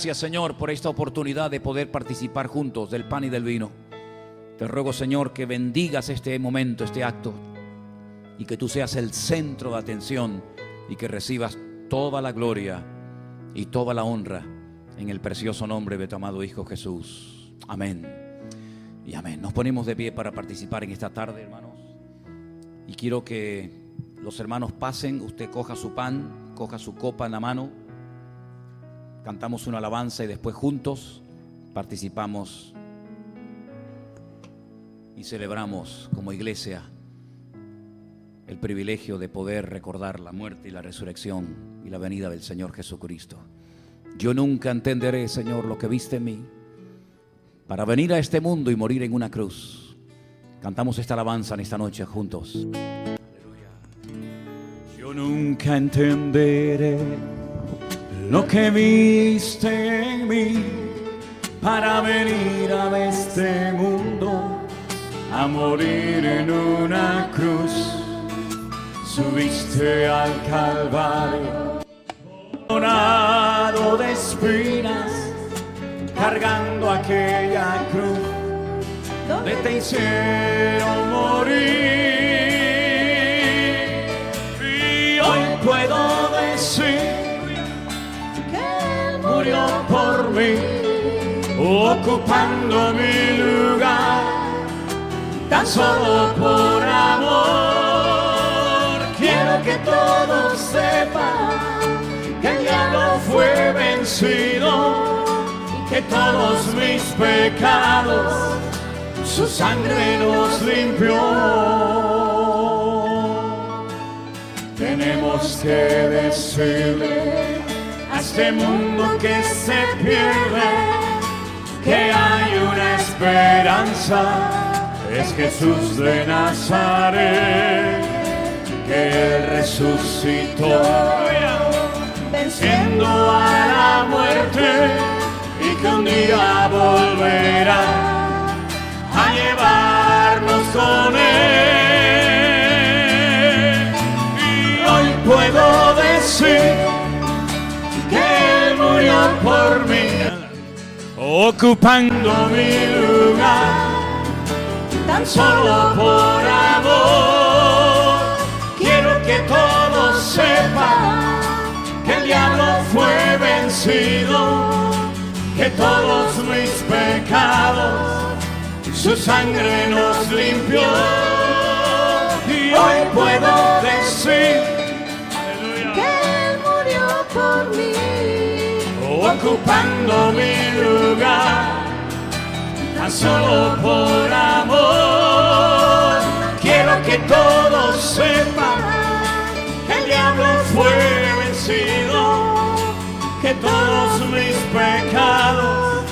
Gracias Señor por esta oportunidad de poder participar juntos del pan y del vino. Te ruego Señor que bendigas este momento, este acto, y que tú seas el centro de atención y que recibas toda la gloria y toda la honra en el precioso nombre de tu amado Hijo Jesús. Amén. Y amén. Nos ponemos de pie para participar en esta tarde, hermanos. Y quiero que los hermanos pasen, usted coja su pan, coja su copa en la mano cantamos una alabanza y después juntos participamos y celebramos como iglesia el privilegio de poder recordar la muerte y la resurrección y la venida del Señor Jesucristo. Yo nunca entenderé, Señor, lo que viste en mí para venir a este mundo y morir en una cruz. Cantamos esta alabanza en esta noche juntos. Aleluya. Yo nunca entenderé lo que viste en mí para venir a este mundo a morir en una cruz. Subiste al Calvario, coronado de espinas, cargando aquella cruz donde te hicieron morir. Y hoy puedo por mí, ocupando mi lugar, tan solo por amor. Quiero que todos sepan que el diablo fue vencido que todos mis pecados su sangre nos limpió. Tenemos que decirle este mundo que se pierde, que hay una esperanza, es Jesús de Nazaret, que resucitó, venciendo a la muerte y que un día volverá a llevarnos con Él. Y hoy puedo decir, por mí, ocupando mi lugar, tan solo por amor. Quiero que todos sepan que el diablo fue vencido, que todos mis pecados su sangre nos limpió. Y hoy puedo decir ocupando mi lugar, tan solo por amor. Quiero que todos sepan que el diablo fue vencido, que todos mis pecados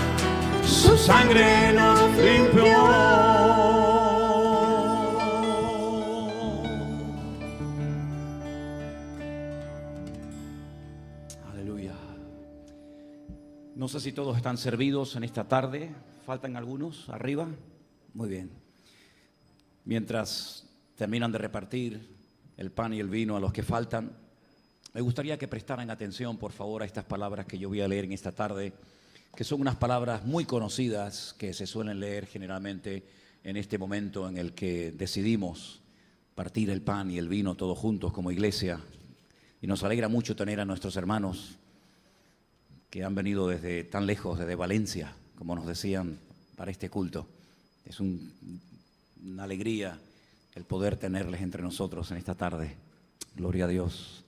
su sangre nos limpió. No sé si todos están servidos en esta tarde. ¿Faltan algunos arriba? Muy bien. Mientras terminan de repartir el pan y el vino a los que faltan, me gustaría que prestaran atención, por favor, a estas palabras que yo voy a leer en esta tarde, que son unas palabras muy conocidas que se suelen leer generalmente en este momento en el que decidimos partir el pan y el vino todos juntos como iglesia. Y nos alegra mucho tener a nuestros hermanos que han venido desde tan lejos, desde Valencia, como nos decían, para este culto. Es una alegría el poder tenerles entre nosotros en esta tarde. Gloria a Dios.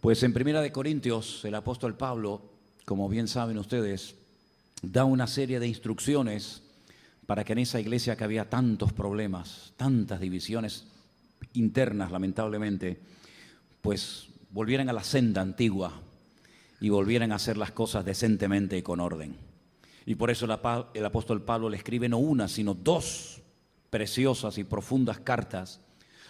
Pues en Primera de Corintios, el apóstol Pablo, como bien saben ustedes, da una serie de instrucciones para que en esa iglesia que había tantos problemas, tantas divisiones internas, lamentablemente, pues volvieran a la senda antigua y volvieran a hacer las cosas decentemente y con orden. Y por eso el apóstol Pablo le escribe no una, sino dos preciosas y profundas cartas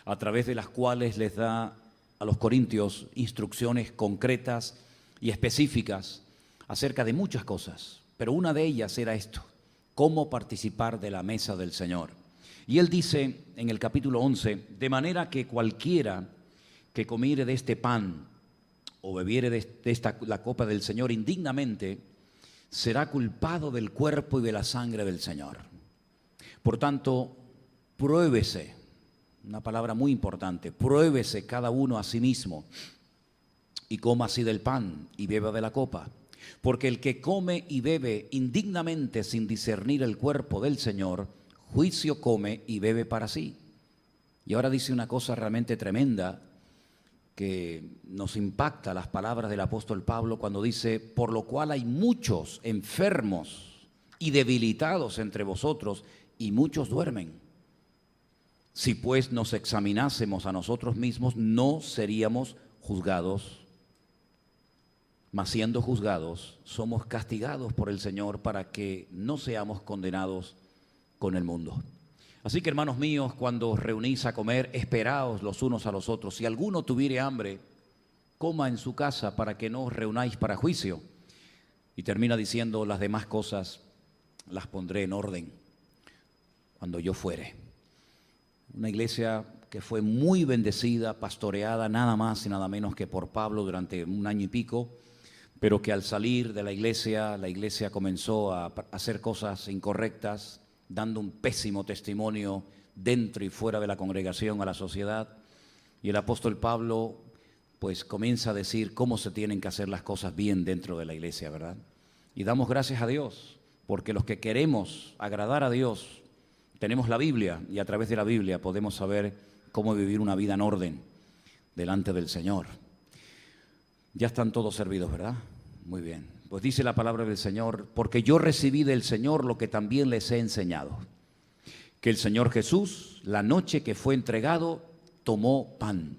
a través de las cuales les da a los corintios instrucciones concretas y específicas acerca de muchas cosas. Pero una de ellas era esto, cómo participar de la mesa del Señor. Y él dice en el capítulo 11, de manera que cualquiera que comiere de este pan o bebiere de esta, la copa del Señor indignamente, será culpado del cuerpo y de la sangre del Señor. Por tanto, pruébese, una palabra muy importante, pruébese cada uno a sí mismo y coma así del pan y beba de la copa. Porque el que come y bebe indignamente sin discernir el cuerpo del Señor, juicio come y bebe para sí. Y ahora dice una cosa realmente tremenda que nos impacta las palabras del apóstol Pablo cuando dice, por lo cual hay muchos enfermos y debilitados entre vosotros y muchos duermen. Si pues nos examinásemos a nosotros mismos, no seríamos juzgados, mas siendo juzgados, somos castigados por el Señor para que no seamos condenados con el mundo. Así que hermanos míos, cuando os reunís a comer, esperaos los unos a los otros. Si alguno tuviere hambre, coma en su casa para que no os reunáis para juicio. Y termina diciendo las demás cosas, las pondré en orden cuando yo fuere. Una iglesia que fue muy bendecida, pastoreada nada más y nada menos que por Pablo durante un año y pico, pero que al salir de la iglesia, la iglesia comenzó a hacer cosas incorrectas, dando un pésimo testimonio dentro y fuera de la congregación a la sociedad. Y el apóstol Pablo pues comienza a decir cómo se tienen que hacer las cosas bien dentro de la iglesia, ¿verdad? Y damos gracias a Dios, porque los que queremos agradar a Dios, tenemos la Biblia y a través de la Biblia podemos saber cómo vivir una vida en orden delante del Señor. Ya están todos servidos, ¿verdad? Muy bien. Pues dice la palabra del Señor, porque yo recibí del Señor lo que también les he enseñado, que el Señor Jesús, la noche que fue entregado, tomó pan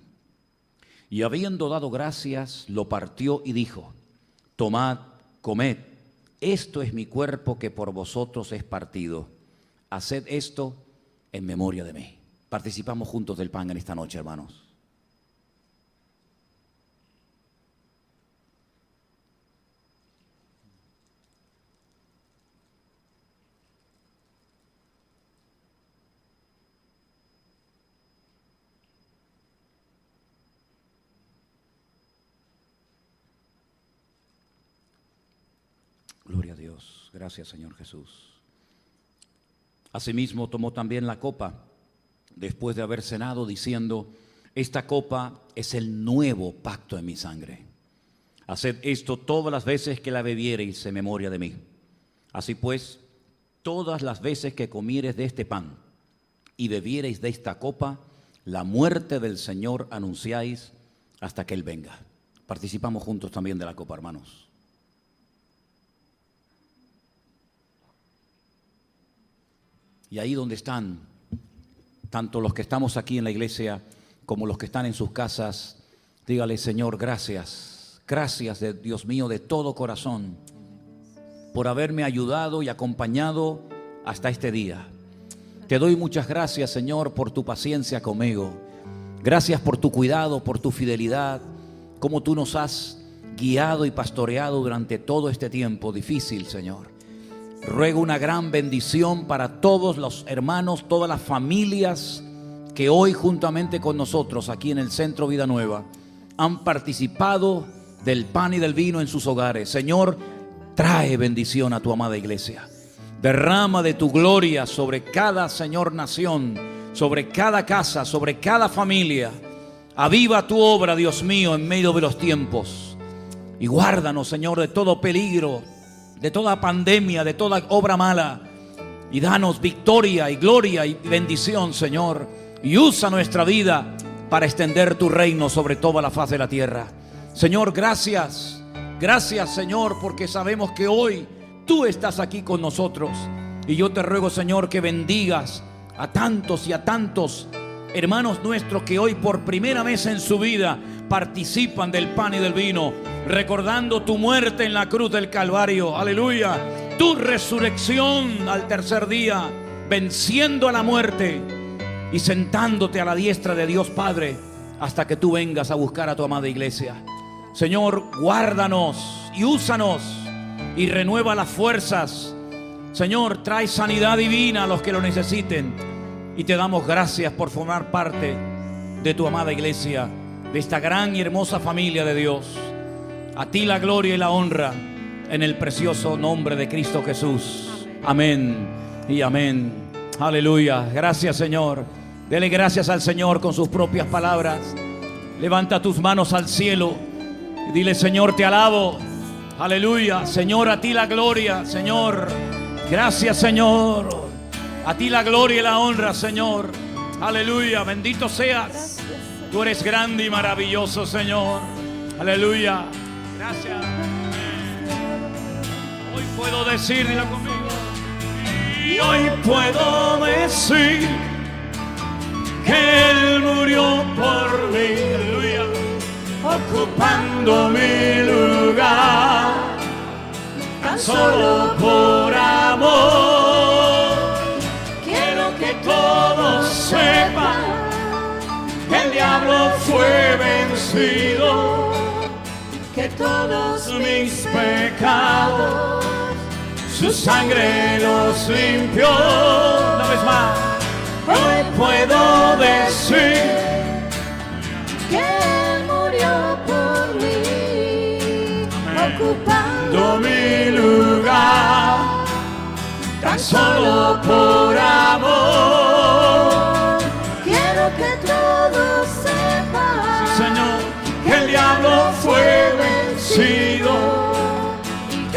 y habiendo dado gracias, lo partió y dijo, tomad, comed, esto es mi cuerpo que por vosotros es partido, haced esto en memoria de mí. Participamos juntos del pan en esta noche, hermanos. Gloria a Gracias, Señor Jesús. Asimismo tomó también la copa después de haber cenado diciendo, esta copa es el nuevo pacto en mi sangre. Haced esto todas las veces que la bebiereis en memoria de mí. Así pues, todas las veces que comiereis de este pan y bebiereis de esta copa, la muerte del Señor anunciáis hasta que Él venga. Participamos juntos también de la copa, hermanos. Y ahí donde están, tanto los que estamos aquí en la iglesia como los que están en sus casas, dígale, Señor, gracias, gracias de Dios mío de todo corazón por haberme ayudado y acompañado hasta este día. Te doy muchas gracias, Señor, por tu paciencia conmigo. Gracias por tu cuidado, por tu fidelidad, como tú nos has guiado y pastoreado durante todo este tiempo difícil, Señor. Ruego una gran bendición para todos los hermanos, todas las familias que hoy juntamente con nosotros aquí en el Centro Vida Nueva han participado del pan y del vino en sus hogares. Señor, trae bendición a tu amada iglesia. Derrama de tu gloria sobre cada, Señor, nación, sobre cada casa, sobre cada familia. Aviva tu obra, Dios mío, en medio de los tiempos. Y guárdanos, Señor, de todo peligro, de toda pandemia, de toda obra mala. Y danos victoria y gloria y bendición, Señor. Y usa nuestra vida para extender tu reino sobre toda la faz de la tierra. Señor, gracias. Gracias, Señor, porque sabemos que hoy tú estás aquí con nosotros. Y yo te ruego, Señor, que bendigas a tantos y a tantos hermanos nuestros que hoy por primera vez en su vida participan del pan y del vino, recordando tu muerte en la cruz del Calvario, aleluya, tu resurrección al tercer día, venciendo a la muerte y sentándote a la diestra de Dios Padre hasta que tú vengas a buscar a tu amada iglesia. Señor, guárdanos y úsanos y renueva las fuerzas. Señor, trae sanidad divina a los que lo necesiten. Y te damos gracias por formar parte de tu amada iglesia de esta gran y hermosa familia de Dios. A ti la gloria y la honra en el precioso nombre de Cristo Jesús. Amén y amén. Aleluya. Gracias Señor. Dele gracias al Señor con sus propias palabras. Levanta tus manos al cielo y dile Señor, te alabo. Aleluya. Señor, a ti la gloria. Señor, gracias Señor. A ti la gloria y la honra, Señor. Aleluya. Bendito seas. Tú eres grande y maravilloso, Señor. Aleluya. Gracias. Hoy puedo decir, dilo conmigo. Y hoy puedo decir que Él murió por mí. Aleluya. Ocupando mi lugar. Tan solo por amor. Diablo fue vencido, que todos mis pecados, su sangre los limpió. Una vez más, hoy puedo decir que murió por mí, ocupando mi lugar, tan solo por amor.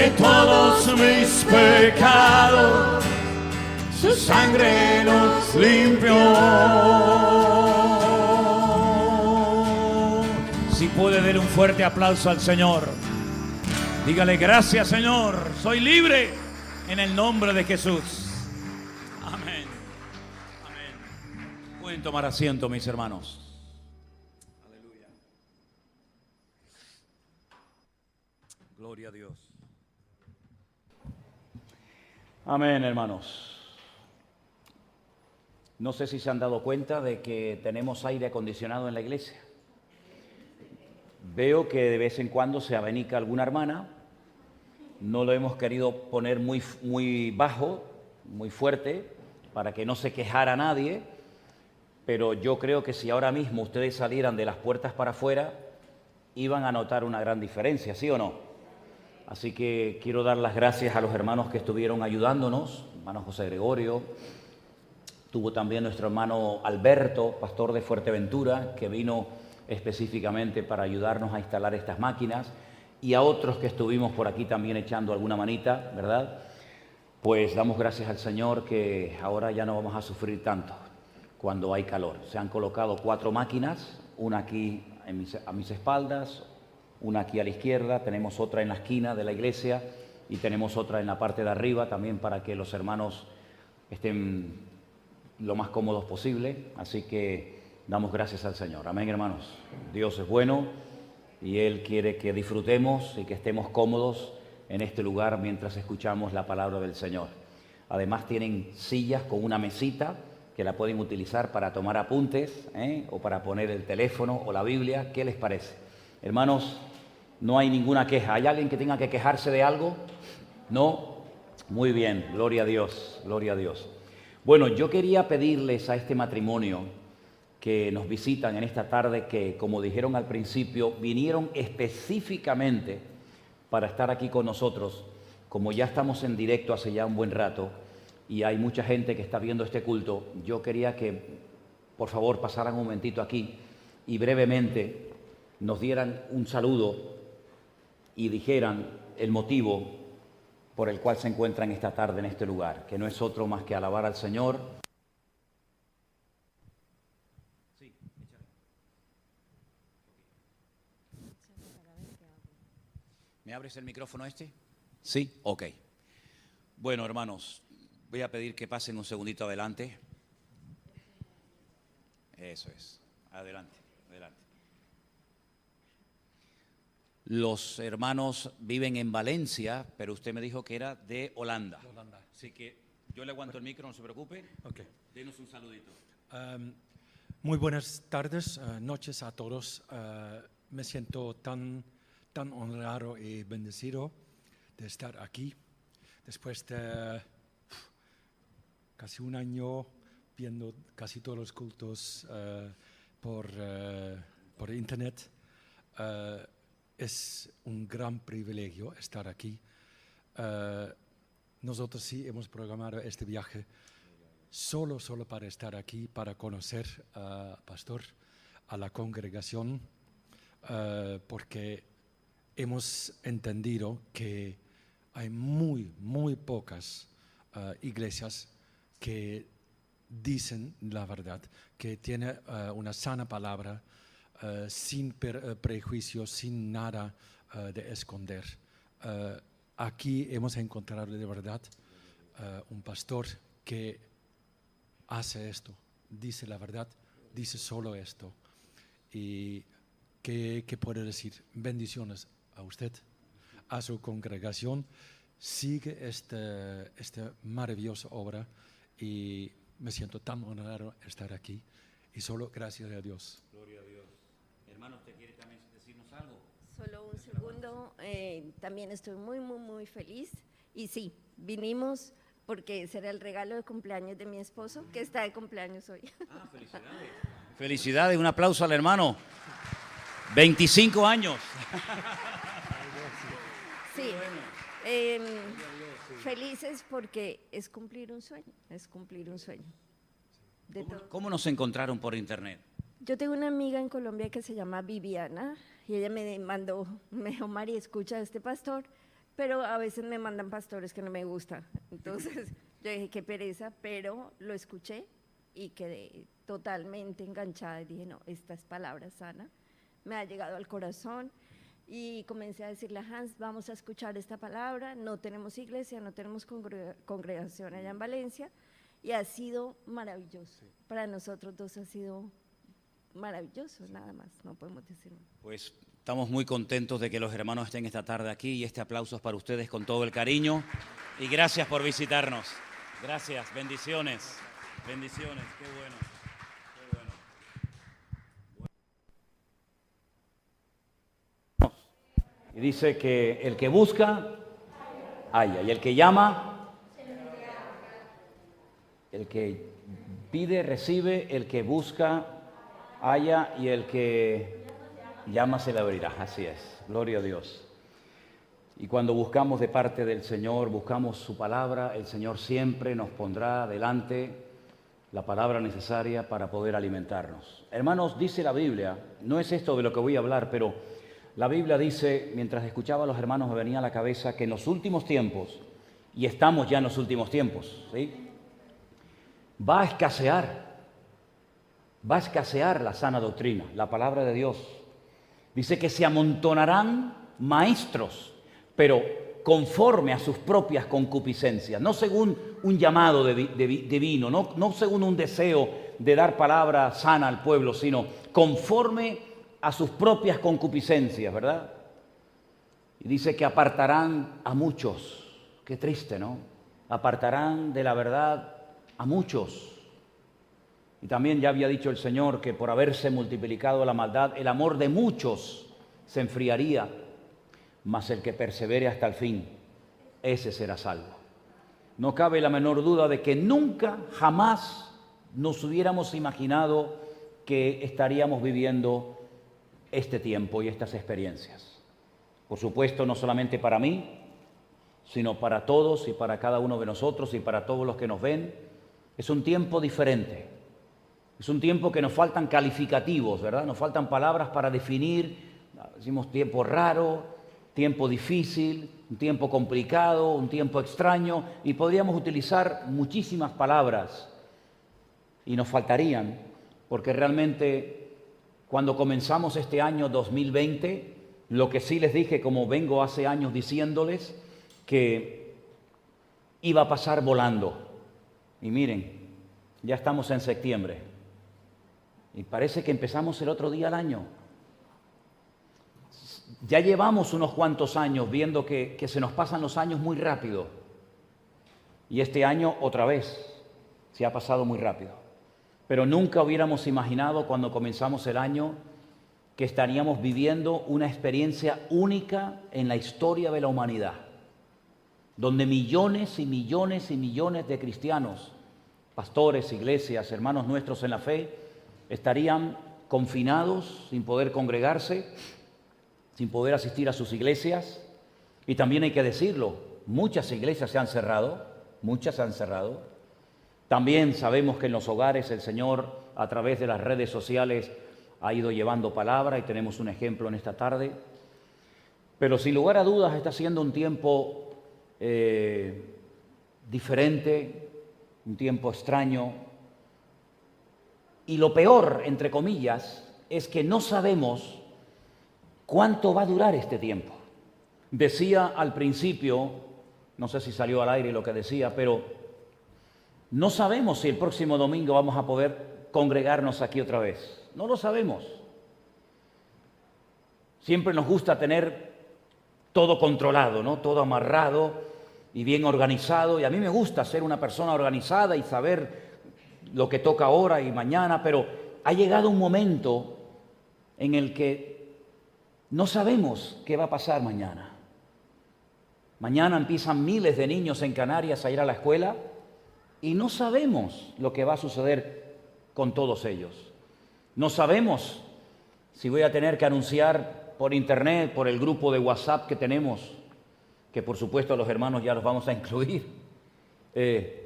Que todos mis pecados, su sangre los limpió. Si puede dar un fuerte aplauso al Señor, dígale gracias Señor, soy libre en el nombre de Jesús. Amén. Amén. Pueden tomar asiento, mis hermanos. Gloria a Dios. Amén, hermanos. No sé si se han dado cuenta de que tenemos aire acondicionado en la iglesia. Veo que de vez en cuando se abenica alguna hermana. No lo hemos querido poner muy, muy bajo, muy fuerte, para que no se quejara nadie. Pero yo creo que si ahora mismo ustedes salieran de las puertas para afuera, iban a notar una gran diferencia, ¿sí o no? Así que quiero dar las gracias a los hermanos que estuvieron ayudándonos, hermano José Gregorio, tuvo también nuestro hermano Alberto, pastor de Fuerteventura, que vino específicamente para ayudarnos a instalar estas máquinas, y a otros que estuvimos por aquí también echando alguna manita, ¿verdad? Pues damos gracias al Señor que ahora ya no vamos a sufrir tanto cuando hay calor. Se han colocado cuatro máquinas, una aquí en mis- a mis espaldas, una aquí a la izquierda, tenemos otra en la esquina de la iglesia y tenemos otra en la parte de arriba también para que los hermanos estén lo más cómodos posible. Así que damos gracias al Señor. Amén, hermanos. Dios es bueno y Él quiere que disfrutemos y que estemos cómodos en este lugar mientras escuchamos la palabra del Señor. Además tienen sillas con una mesita que la pueden utilizar para tomar apuntes ¿eh? o para poner el teléfono o la Biblia. ¿Qué les parece? Hermanos, no hay ninguna queja. ¿Hay alguien que tenga que quejarse de algo? No. Muy bien, gloria a Dios, gloria a Dios. Bueno, yo quería pedirles a este matrimonio que nos visitan en esta tarde, que como dijeron al principio, vinieron específicamente para estar aquí con nosotros, como ya estamos en directo hace ya un buen rato y hay mucha gente que está viendo este culto, yo quería que por favor pasaran un momentito aquí y brevemente nos dieran un saludo y dijeran el motivo por el cual se encuentran esta tarde en este lugar, que no es otro más que alabar al Señor. ¿Me abres el micrófono este? Sí, ok. Bueno, hermanos, voy a pedir que pasen un segundito adelante. Eso es. Adelante. Los hermanos viven en Valencia, pero usted me dijo que era de Holanda. Holanda. Así que yo le aguanto el micro, no se preocupe. Ok. Denos un saludito. Um, muy buenas tardes, eh, noches a todos. Eh, me siento tan, tan honrado y bendecido de estar aquí después de uf, casi un año viendo casi todos los cultos eh, por, por internet. Es un gran privilegio estar aquí. Eh, nosotros sí hemos programado este viaje solo, solo para estar aquí, para conocer al pastor, a la congregación, eh, porque hemos entendido que hay muy, muy pocas eh, iglesias que dicen la verdad, que tienen una sana palabra, eh, sin per- eh, prejuicios, sin nada eh, de esconder. Aquí hemos encontrado de verdad un pastor que hace esto, dice la verdad, dice solo esto. Y ¿qué, qué puedo decir? Bendiciones a usted, a su congregación. Sigue esta, esta maravillosa obra y me siento tan honrado estar aquí. Y solo gracias a Dios. Gloria a Dios. Hermano, ¿usted quiere también decirnos algo? Solo un segundo. Eh, también estoy muy, muy, muy feliz. Y sí, vinimos porque será el regalo de cumpleaños de mi esposo, que está de cumpleaños hoy. Ah, felicidades. Felicidades, un aplauso al hermano. 25 años. Sí. em, felices porque es cumplir un sueño, es cumplir un sueño. De ¿Cómo, todo. cómo nos encontraron por internet? Yo tengo una amiga en Colombia que se llama Viviana y ella me mandó, me dijo, Mari, escucha a este pastor, pero a veces me mandan pastores que no me gustan. Entonces yo dije, qué pereza, pero lo escuché y quedé totalmente enganchada y dije, no, esta es palabra sana, me ha llegado al corazón y comencé a decirle a Hans, vamos a escuchar esta palabra, no tenemos iglesia, no tenemos congre- congregación allá en Valencia y ha sido maravilloso. Para nosotros dos ha sido maravilloso, nada más, no podemos decir más. Pues estamos muy contentos de que los hermanos estén esta tarde aquí y este aplauso es para ustedes con todo el cariño. Y gracias por visitarnos. Gracias, bendiciones. Bendiciones, qué bueno. Qué bueno. Y dice que el que busca, haya. Y el que llama, el que pide, recibe. El que busca, haya. Y el que llama, se le abrirá. Así es. Gloria a Dios. Y cuando buscamos de parte del Señor, buscamos su palabra, el Señor siempre nos pondrá delante la palabra necesaria para poder alimentarnos. Hermanos, dice la Biblia, no es esto de lo que voy a hablar, pero la Biblia dice, mientras escuchaba a los hermanos me venía a la cabeza que en los últimos tiempos, y estamos ya en los últimos tiempos, ¿sí? va a escasear, va a escasear la sana doctrina, la palabra de Dios. Dice que se amontonarán maestros, pero conforme a sus propias concupiscencias, no según un llamado divino, no, no según un deseo de dar palabra sana al pueblo, sino conforme a sus propias concupiscencias, ¿verdad? Y dice que apartarán a muchos, qué triste, ¿no? Apartarán de la verdad a muchos. Y también ya había dicho el Señor que por haberse multiplicado la maldad, el amor de muchos se enfriaría, mas el que persevere hasta el fin, ese será salvo. No cabe la menor duda de que nunca, jamás nos hubiéramos imaginado que estaríamos viviendo este tiempo y estas experiencias. Por supuesto, no solamente para mí, sino para todos y para cada uno de nosotros y para todos los que nos ven. Es un tiempo diferente. Es un tiempo que nos faltan calificativos, ¿verdad? Nos faltan palabras para definir. Decimos tiempo raro, tiempo difícil, un tiempo complicado, un tiempo extraño, y podríamos utilizar muchísimas palabras y nos faltarían, porque realmente cuando comenzamos este año 2020, lo que sí les dije, como vengo hace años diciéndoles, que iba a pasar volando. Y miren, ya estamos en septiembre. Y parece que empezamos el otro día del año. Ya llevamos unos cuantos años viendo que, que se nos pasan los años muy rápido. Y este año otra vez se ha pasado muy rápido. Pero nunca hubiéramos imaginado cuando comenzamos el año que estaríamos viviendo una experiencia única en la historia de la humanidad, donde millones y millones y millones de cristianos, pastores, iglesias, hermanos nuestros en la fe, estarían confinados sin poder congregarse, sin poder asistir a sus iglesias, y también hay que decirlo, Muchas iglesias se han cerrado, muchas se han cerrado. También sabemos que en los hogares el Señor a través de las redes sociales ha ido llevando palabra y tenemos un ejemplo en esta tarde. Pero sin lugar a dudas está siendo un tiempo eh, diferente, un tiempo extraño. Y lo peor, entre comillas, es que no sabemos cuánto va a durar este tiempo. Decía al principio, no sé si salió al aire lo que decía, pero no sabemos si el próximo domingo vamos a poder congregarnos aquí otra vez. No lo sabemos. Siempre nos gusta tener todo controlado, ¿no? Todo amarrado y bien organizado. Y a mí me gusta ser una persona organizada y saber lo que toca ahora y mañana, pero ha llegado un momento en el que no sabemos qué va a pasar mañana. Mañana empiezan miles de niños en Canarias a ir a la escuela y no sabemos lo que va a suceder con todos ellos. No sabemos si voy a tener que anunciar por internet, por el grupo de WhatsApp que tenemos, que por supuesto los hermanos ya los vamos a incluir. Eh,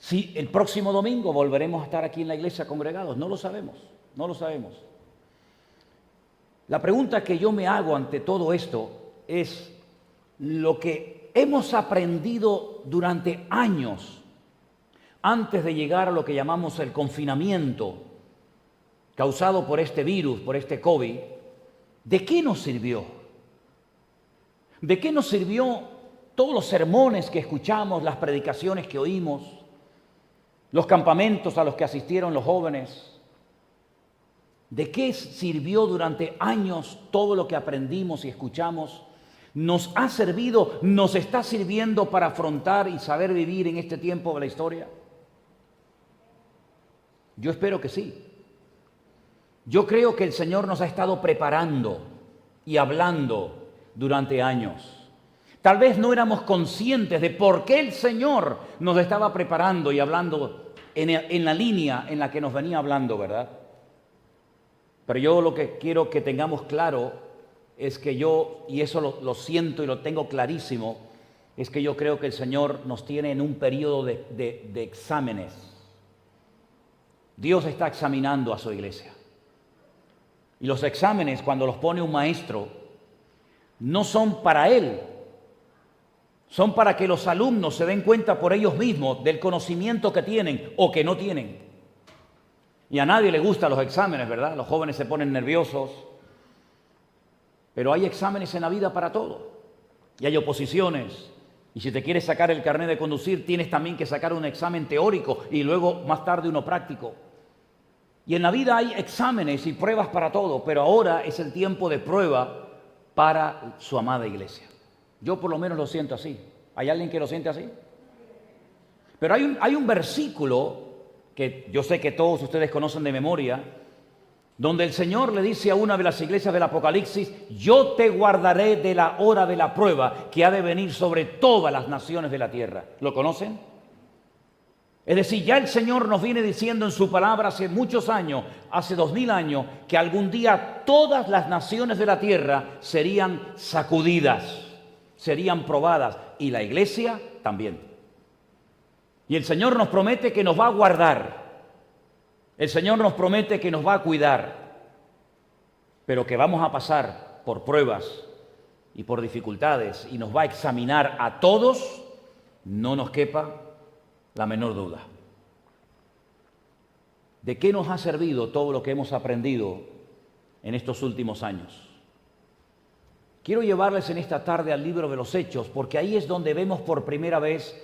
si el próximo domingo volveremos a estar aquí en la iglesia congregados, no lo sabemos, no lo sabemos. La pregunta que yo me hago ante todo esto es, lo que hemos aprendido durante años antes de llegar a lo que llamamos el confinamiento causado por este virus, por este COVID, ¿de qué nos sirvió? ¿De qué nos sirvió todos los sermones que escuchamos, las predicaciones que oímos, los campamentos a los que asistieron los jóvenes? ¿De qué sirvió durante años todo lo que aprendimos y escuchamos? nos ha servido, nos está sirviendo para afrontar y saber vivir en este tiempo de la historia? Yo espero que sí. Yo creo que el Señor nos ha estado preparando y hablando durante años. Tal vez no éramos conscientes de por qué el Señor nos estaba preparando y hablando en, la línea en la que nos venía hablando, ¿verdad? Pero yo lo que quiero que tengamos claro es que yo, y eso lo, siento y lo tengo clarísimo, es que yo creo que el Señor nos tiene en un periodo de, de exámenes. Dios está examinando a su iglesia. Y los exámenes, cuando los pone un maestro, no son para él, son para que los alumnos se den cuenta por ellos mismos del conocimiento que tienen o que no tienen. Y a nadie le gustan los exámenes, ¿verdad? Los jóvenes se ponen nerviosos, pero hay exámenes en la vida para todo. Y hay oposiciones. Y si te quieres sacar el carnet de conducir, tienes también que sacar un examen teórico y luego más tarde uno práctico. Y en la vida hay exámenes y pruebas para todo, pero ahora es el tiempo de prueba para su amada iglesia. Yo por lo menos lo siento así. ¿Hay alguien que lo siente así? Pero hay un, hay un versículo que yo sé que todos ustedes conocen de memoria, donde el Señor le dice a una de las iglesias del Apocalipsis, yo te guardaré de la hora de la prueba que ha de venir sobre todas las naciones de la tierra. ¿Lo conocen? Es decir, ya el Señor nos viene diciendo en su palabra hace muchos años, hace dos mil años, que algún día todas las naciones de la tierra serían sacudidas, serían probadas, y la iglesia también. Y el Señor nos promete que nos va a guardar, el Señor nos promete que nos va a cuidar, pero que vamos a pasar por pruebas y por dificultades y nos va a examinar a todos, no nos quepa la menor duda. ¿De qué nos ha servido todo lo que hemos aprendido en estos últimos años? Quiero llevarles en esta tarde al libro de los Hechos, porque ahí es donde vemos por primera vez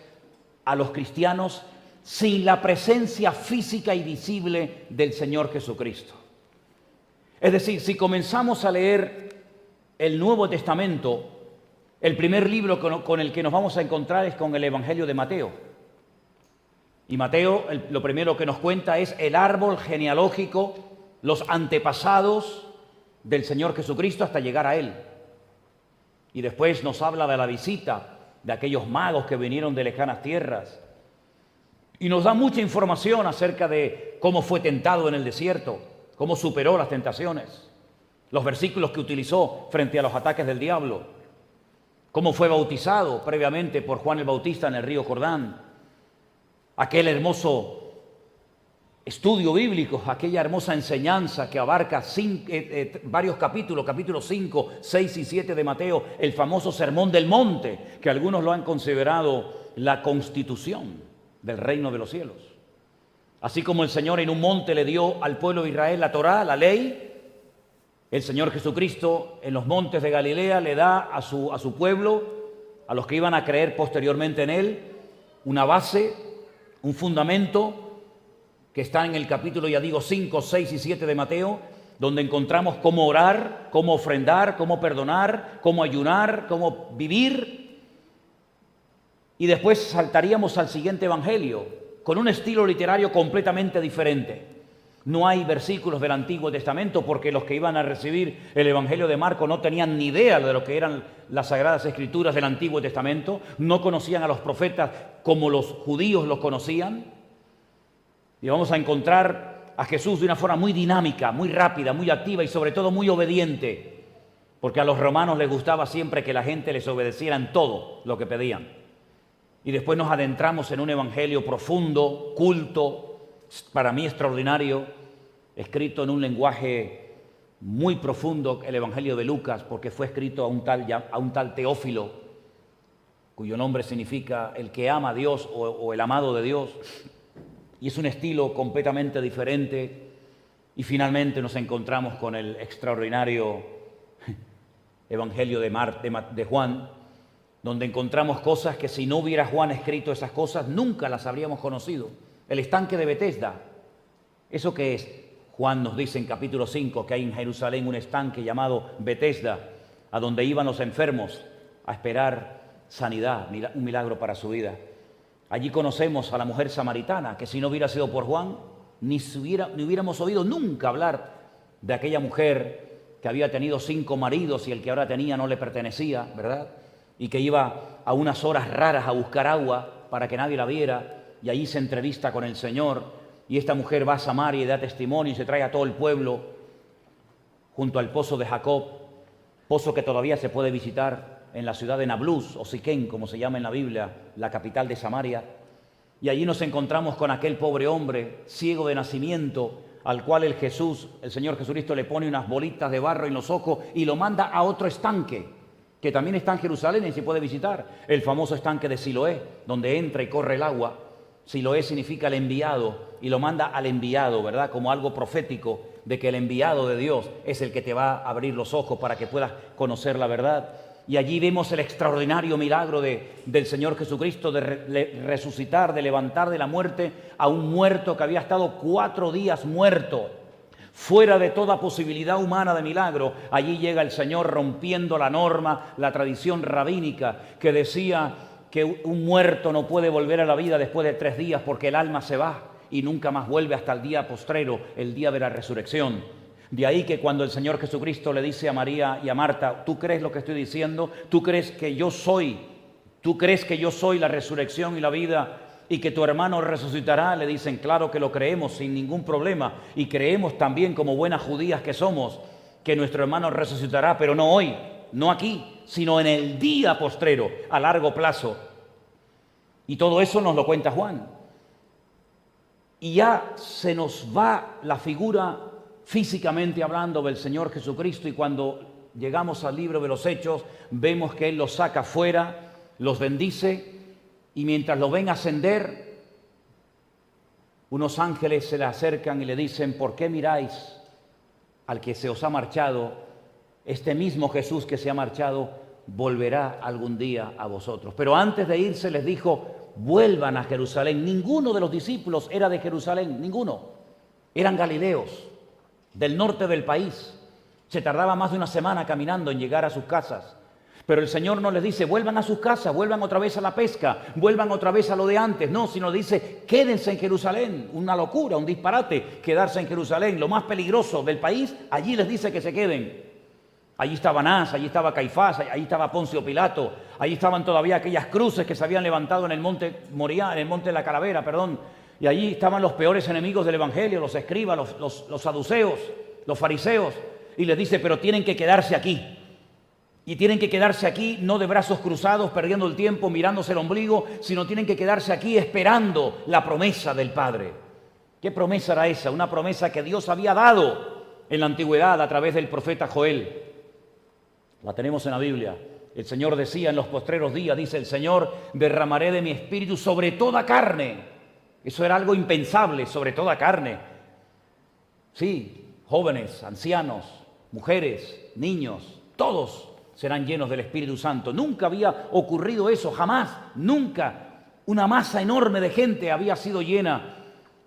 a los cristianos sin la presencia física y visible del Señor Jesucristo. Es decir, si comenzamos a leer el Nuevo Testamento, el primer libro con, el que nos vamos a encontrar es con el Evangelio de Mateo. Y Mateo lo primero que nos cuenta es el árbol genealógico, los antepasados del Señor Jesucristo hasta llegar a Él. Y después nos habla de la visita de aquellos magos que vinieron de lejanas tierras, y nos da mucha información acerca de cómo fue tentado en el desierto, cómo superó las tentaciones, los versículos que utilizó frente a los ataques del diablo, cómo fue bautizado previamente por Juan el Bautista en el río Jordán, aquel hermoso estudio bíblico, aquella hermosa enseñanza que abarca eh, eh, varios capítulos, capítulos 5, 6 y 7 de Mateo, el famoso Sermón del Monte, que algunos lo han considerado la constitución del reino de los cielos. Así como el Señor en un monte le dio al pueblo de Israel la Torá, la ley, el Señor Jesucristo en los montes de Galilea le da a su, a su pueblo, a los que iban a creer posteriormente en Él, una base, un fundamento que está en el capítulo, ya digo, 5, 6 y 7 de Mateo, donde encontramos cómo orar, cómo ofrendar, cómo perdonar, cómo ayunar, cómo vivir. Y después saltaríamos al siguiente Evangelio, con un estilo literario completamente diferente. No hay versículos del Antiguo Testamento porque los que iban a recibir el Evangelio de Marco no tenían ni idea de lo que eran las sagradas escrituras del Antiguo Testamento, no conocían a los profetas como los judíos los conocían. Y vamos a encontrar a Jesús de una forma muy dinámica, muy rápida, muy activa y sobre todo muy obediente, porque a los romanos les gustaba siempre que la gente les obedeciera en todo lo que pedían. Y después nos adentramos en un evangelio profundo, culto, para mí extraordinario, escrito en un lenguaje muy profundo, el Evangelio de Lucas, porque fue escrito a un tal, a un tal Teófilo, cuyo nombre significa el que ama a Dios o, o el amado de Dios. Y es un estilo completamente diferente. Y finalmente nos encontramos con el extraordinario Evangelio de, de Juan, donde encontramos cosas que si no hubiera Juan escrito esas cosas, nunca las habríamos conocido. El estanque de Betesda. ¿Eso qué es? Juan nos dice en capítulo 5 que hay en Jerusalén un estanque llamado Betesda, a donde iban los enfermos a esperar sanidad, un milagro para su vida. Allí conocemos a la mujer samaritana, que si no hubiera sido por Juan, ni, ni hubiéramos oído nunca hablar de aquella mujer que había tenido cinco maridos y el que ahora tenía no le pertenecía, ¿verdad? Y que iba a unas horas raras a buscar agua para que nadie la viera y allí se entrevista con el Señor y esta mujer va a Samaria y da testimonio y se trae a todo el pueblo junto al pozo de Jacob, pozo que todavía se puede visitar en la ciudad de Nablus o Siquén, como se llama en la Biblia, la capital de Samaria. Y allí nos encontramos con aquel pobre hombre, ciego de nacimiento, al cual el Jesús, el Señor Jesucristo le pone unas bolitas de barro en los ojos y lo manda a otro estanque, que también está en Jerusalén y se puede visitar, el famoso estanque de Siloé, donde entra y corre el agua. Si lo es significa el enviado y lo manda al enviado, ¿verdad? Como algo profético de que el enviado de Dios es el que te va a abrir los ojos para que puedas conocer la verdad. Y allí vemos el extraordinario milagro de, del Señor Jesucristo de resucitar, de levantar de la muerte a un muerto que había estado cuatro días muerto, fuera de toda posibilidad humana de milagro. Allí llega el Señor rompiendo la norma, la tradición rabínica que decía que un muerto no puede volver a la vida después de tres días porque el alma se va y nunca más vuelve hasta el día postrero, el día de la resurrección. De ahí que cuando el Señor Jesucristo le dice a María y a Marta, ¿tú crees lo que estoy diciendo? ¿Tú crees que yo soy? ¿Tú crees que yo soy la resurrección y la vida y que tu hermano resucitará? Le dicen, claro que lo creemos sin ningún problema y creemos también como buenas judías que somos que nuestro hermano resucitará, pero no hoy, no aquí, sino en el día postrero, a largo plazo. Y todo eso nos lo cuenta Juan. Y ya se nos va la figura físicamente hablando del Señor Jesucristo y cuando llegamos al libro de los Hechos vemos que Él los saca fuera, los bendice y mientras lo ven ascender, unos ángeles se le acercan y le dicen, ¿por qué miráis al que se os ha marchado? Este mismo Jesús que se ha marchado volverá algún día a vosotros. Pero antes de irse les dijo, vuelvan a Jerusalén. Ninguno de los discípulos era de Jerusalén, ninguno. Eran galileos, del norte del país. Se tardaba más de una semana caminando en llegar a sus casas. Pero el Señor no les dice, vuelvan a sus casas, vuelvan otra vez a la pesca, vuelvan otra vez a lo de antes. No, sino dice, quédense en Jerusalén. Una locura, un disparate, quedarse en Jerusalén, lo más peligroso del país. Allí les dice que se queden. Allí estaba Anás, allí estaba Caifás, allí estaba Poncio Pilato, allí estaban todavía aquellas cruces que se habían levantado en el monte Moría, en el monte de la Calavera, perdón. Y allí estaban los peores enemigos del Evangelio, los escribas, los, los saduceos, los fariseos. Y les dice, pero tienen que quedarse aquí. y tienen que quedarse aquí no de brazos cruzados, perdiendo el tiempo, mirándose el ombligo, sino tienen que quedarse aquí esperando la promesa del Padre. ¿Qué promesa era esa? Una promesa que Dios había dado en la antigüedad a través del profeta Joel. La tenemos en la Biblia. El Señor decía en los postreros días, dice el Señor, derramaré de mi espíritu sobre toda carne. Eso era algo impensable, sobre toda carne. Sí, jóvenes, ancianos, mujeres, niños, todos serán llenos del Espíritu Santo. Nunca había ocurrido eso, jamás, nunca. Una masa enorme de gente había sido llena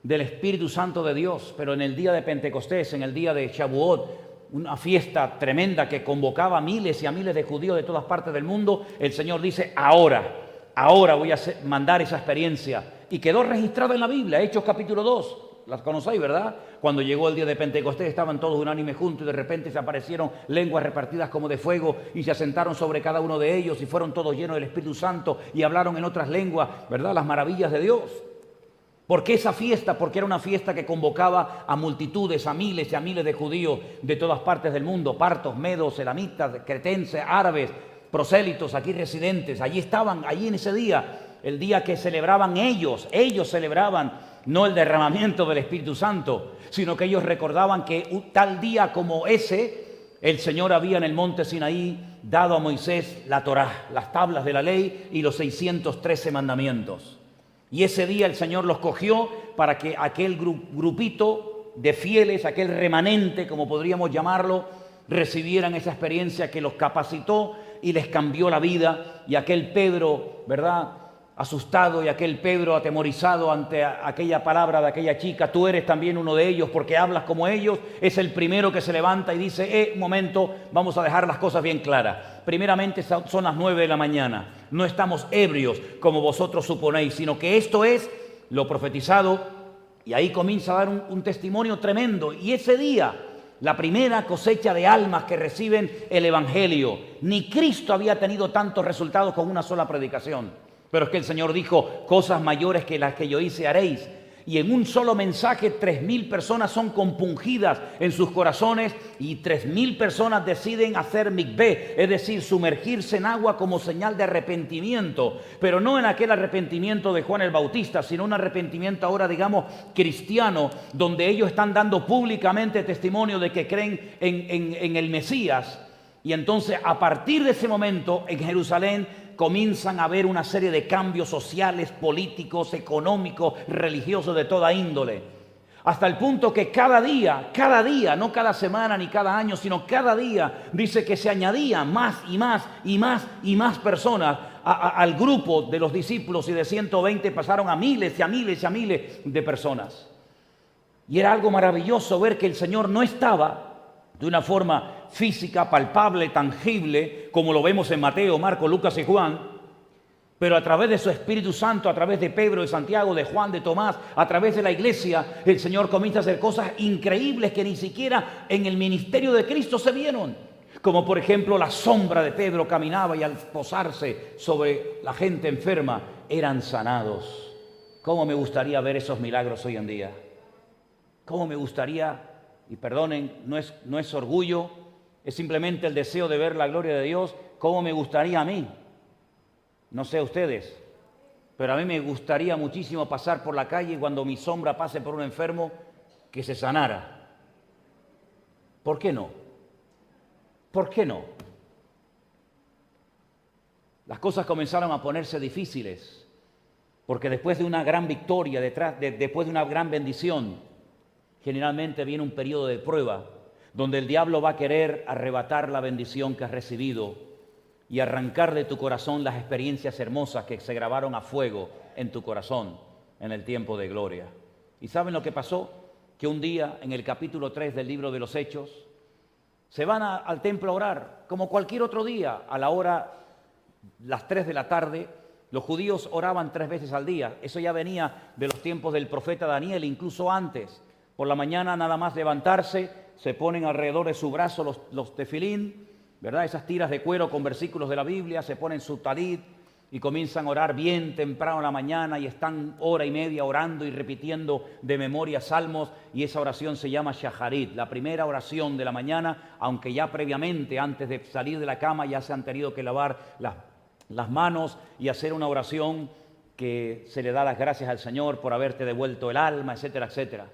del Espíritu Santo de Dios, pero en el día de Pentecostés, en el día de Shavuot, una fiesta tremenda que convocaba a miles y a miles de judíos de todas partes del mundo, el Señor dice, ahora, ahora voy a mandar esa experiencia. Y quedó registrado en la Biblia, Hechos capítulo 2, las conocéis, ¿verdad? Cuando llegó el día de Pentecostés estaban todos unánime juntos y de repente se aparecieron lenguas repartidas como de fuego y se asentaron sobre cada uno de ellos y fueron todos llenos del Espíritu Santo y hablaron en otras lenguas, ¿verdad? Las maravillas de Dios. ¿Por qué esa fiesta? Porque era una fiesta que convocaba a multitudes, a miles y a miles de judíos de todas partes del mundo, partos, medos, elamitas, cretenses, árabes, prosélitos, aquí residentes. Allí estaban, allí en ese día, el día que celebraban ellos, ellos celebraban no el derramamiento del Espíritu Santo, sino que ellos recordaban que tal día como ese, el Señor había en el monte Sinaí dado a Moisés la Torá, las tablas de la ley y los 613 mandamientos. Y ese día el Señor los cogió para que aquel grupito de fieles, aquel remanente, como podríamos llamarlo, recibieran esa experiencia que los capacitó y les cambió la vida. Y aquel Pedro, ¿verdad? Asustado y aquel Pedro atemorizado ante aquella palabra de aquella chica, tú eres también uno de ellos porque hablas como ellos, es el primero que se levanta y dice, eh, un momento, vamos a dejar las cosas bien claras. Primeramente son las nueve de la mañana, no estamos ebrios como vosotros suponéis, sino que esto es lo profetizado y ahí comienza a dar un, un testimonio tremendo. Y ese día, la primera cosecha de almas que reciben el Evangelio, ni Cristo había tenido tantos resultados con una sola predicación. Pero es que el Señor dijo, cosas mayores que las que yo hice haréis. Y en un solo mensaje, tres mil personas son compungidas en sus corazones y tres mil personas deciden hacer mikveh, es decir, sumergirse en agua como señal de arrepentimiento. Pero no en aquel arrepentimiento de Juan el Bautista, sino un arrepentimiento ahora, digamos, cristiano, donde ellos están dando públicamente testimonio de que creen en, en el Mesías. Y entonces, a partir de ese momento, en Jerusalén comienzan a haber una serie de cambios sociales, políticos, económicos, religiosos de toda índole. Hasta el punto que cada día, cada día, no cada semana ni cada año, sino cada día, dice que se añadían más y más y más y más personas al grupo de los discípulos y de 120 pasaron a miles y a miles y a miles de personas. Y era algo maravilloso ver que el Señor no estaba de una forma física, palpable, tangible, como lo vemos en Mateo, Marco, Lucas y Juan, pero a través de su Espíritu Santo, a través de Pedro, de Santiago, de Juan, de Tomás, a través de la iglesia, el Señor comienza a hacer cosas increíbles que ni siquiera en el ministerio de Cristo se vieron. Como por ejemplo la sombra de Pedro caminaba y al posarse sobre la gente enferma eran sanados. ¿Cómo me gustaría ver esos milagros hoy en día? ¿Cómo me gustaría y perdonen, no es, no es orgullo, es simplemente el deseo de ver la gloria de Dios, como me gustaría a mí. No sé ustedes, pero a mí me gustaría muchísimo pasar por la calle cuando mi sombra pase por un enfermo, que se sanara. ¿Por qué no? ¿Por qué no? Las cosas comenzaron a ponerse difíciles, porque después de una gran victoria, detrás, después de una gran bendición, generalmente viene un periodo de prueba donde el diablo va a querer arrebatar la bendición que has recibido y arrancar de tu corazón las experiencias hermosas que se grabaron a fuego en tu corazón en el tiempo de gloria. ¿Y saben lo que pasó? Que un día en el capítulo 3 del libro de los Hechos se van al templo a orar, como cualquier otro día, a la hora, las 3 de la tarde, los judíos oraban tres veces al día. Eso ya venía de los tiempos del profeta Daniel, incluso antes. Por la mañana nada más levantarse, se ponen alrededor de su brazo los, los tefilín, ¿verdad? Esas tiras de cuero con versículos de la Biblia, se ponen su talit, y comienzan a orar bien temprano en la mañana y están hora y media orando y repitiendo de memoria salmos y esa oración se llama Shaharit, la primera oración de la mañana, aunque ya previamente, antes de salir de la cama, ya se han tenido que lavar las, las manos y hacer una oración que se le da las gracias al Señor por haberte devuelto el alma, etcétera, etcétera.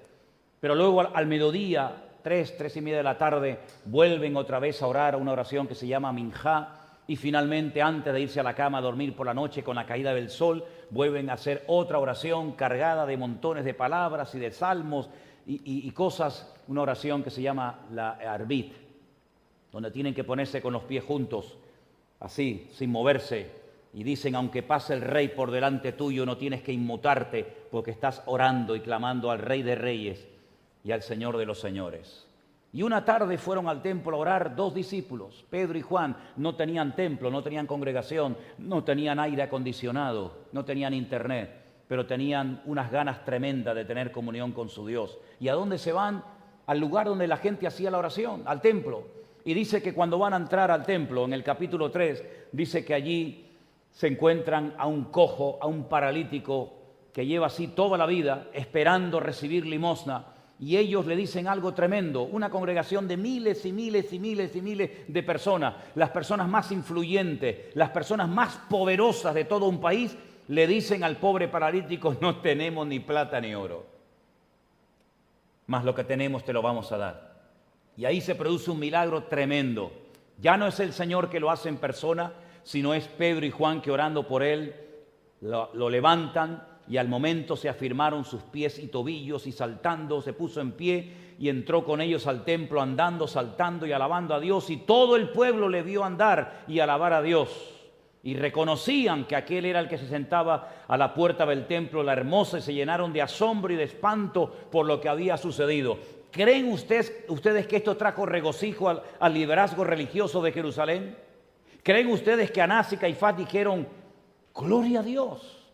Pero luego al, al mediodía, tres, tres y media de la tarde, vuelven otra vez a orar una oración que se llama Minjá, y finalmente antes de irse a la cama a dormir por la noche con la caída del sol, vuelven a hacer otra oración cargada de montones de palabras y de salmos y, y, cosas, una oración que se llama la Arbit, donde tienen que ponerse con los pies juntos, así, sin moverse, y dicen, aunque pase el rey por delante tuyo, no tienes que inmutarte porque estás orando y clamando al rey de reyes y al Señor de los señores. Y una tarde fueron al templo a orar dos discípulos, Pedro y Juan. No tenían templo, no tenían congregación, no tenían aire acondicionado, no tenían internet, pero tenían unas ganas tremendas de tener comunión con su Dios. ¿Y a dónde se van? Al lugar donde la gente hacía la oración, al templo. Y dice que cuando van a entrar al templo, en el capítulo 3, dice que allí se encuentran a un cojo, a un paralítico que lleva así toda la vida esperando recibir limosna y ellos le dicen algo tremendo, una congregación de miles y miles y miles y miles de personas, las personas más influyentes, las personas más poderosas de todo un país, le dicen al pobre paralítico, no tenemos ni plata ni oro, más lo que tenemos te lo vamos a dar. Y ahí se produce un milagro tremendo. Ya no es el Señor que lo hace en persona, sino es Pedro y Juan que orando por él lo, lo levantan y al momento se afirmaron sus pies y tobillos y saltando se puso en pie y entró con ellos al templo andando, saltando y alabando a Dios y todo el pueblo le vio andar y alabar a Dios. Y reconocían que aquel era el que se sentaba a la puerta del templo, la hermosa, y se llenaron de asombro y de espanto por lo que había sucedido. ¿Creen ustedes, ustedes que esto trajo regocijo al, al, liderazgo religioso de Jerusalén? ¿Creen ustedes que Anás y Caifás dijeron, gloria a Dios?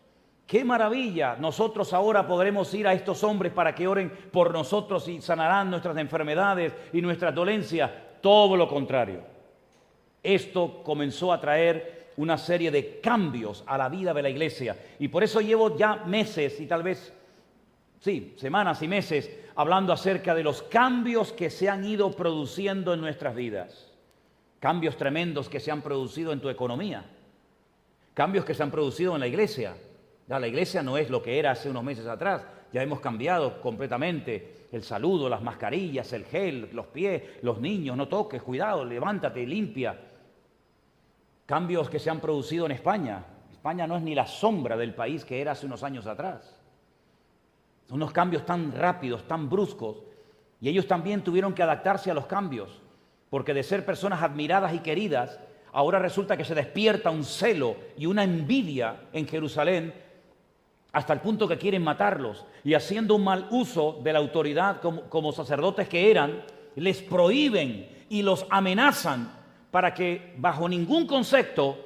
Qué maravilla. Nosotros ahora podremos ir a estos hombres para que oren por nosotros y sanarán nuestras enfermedades y nuestras dolencias. Todo lo contrario. Esto comenzó a traer una serie de cambios a la vida de la iglesia. Y por eso llevo ya meses y tal vez, sí, semanas y meses hablando acerca de los cambios que se han ido produciendo en nuestras vidas. Cambios tremendos que se han producido en tu economía. Cambios que se han producido en la iglesia la iglesia no es lo que era hace unos meses atrás, ya hemos cambiado completamente el saludo, las mascarillas, el gel, los pies, los niños, no toques, cuidado, levántate, limpia. Cambios que se han producido en España. España no es ni la sombra del país que era hace unos años atrás. Son unos cambios tan rápidos, tan bruscos, y ellos también tuvieron que adaptarse a los cambios, porque de ser personas admiradas y queridas, ahora resulta que se despierta un celo y una envidia en Jerusalén hasta el punto que quieren matarlos y haciendo un mal uso de la autoridad como, sacerdotes que eran, les prohíben y los amenazan para que bajo ningún concepto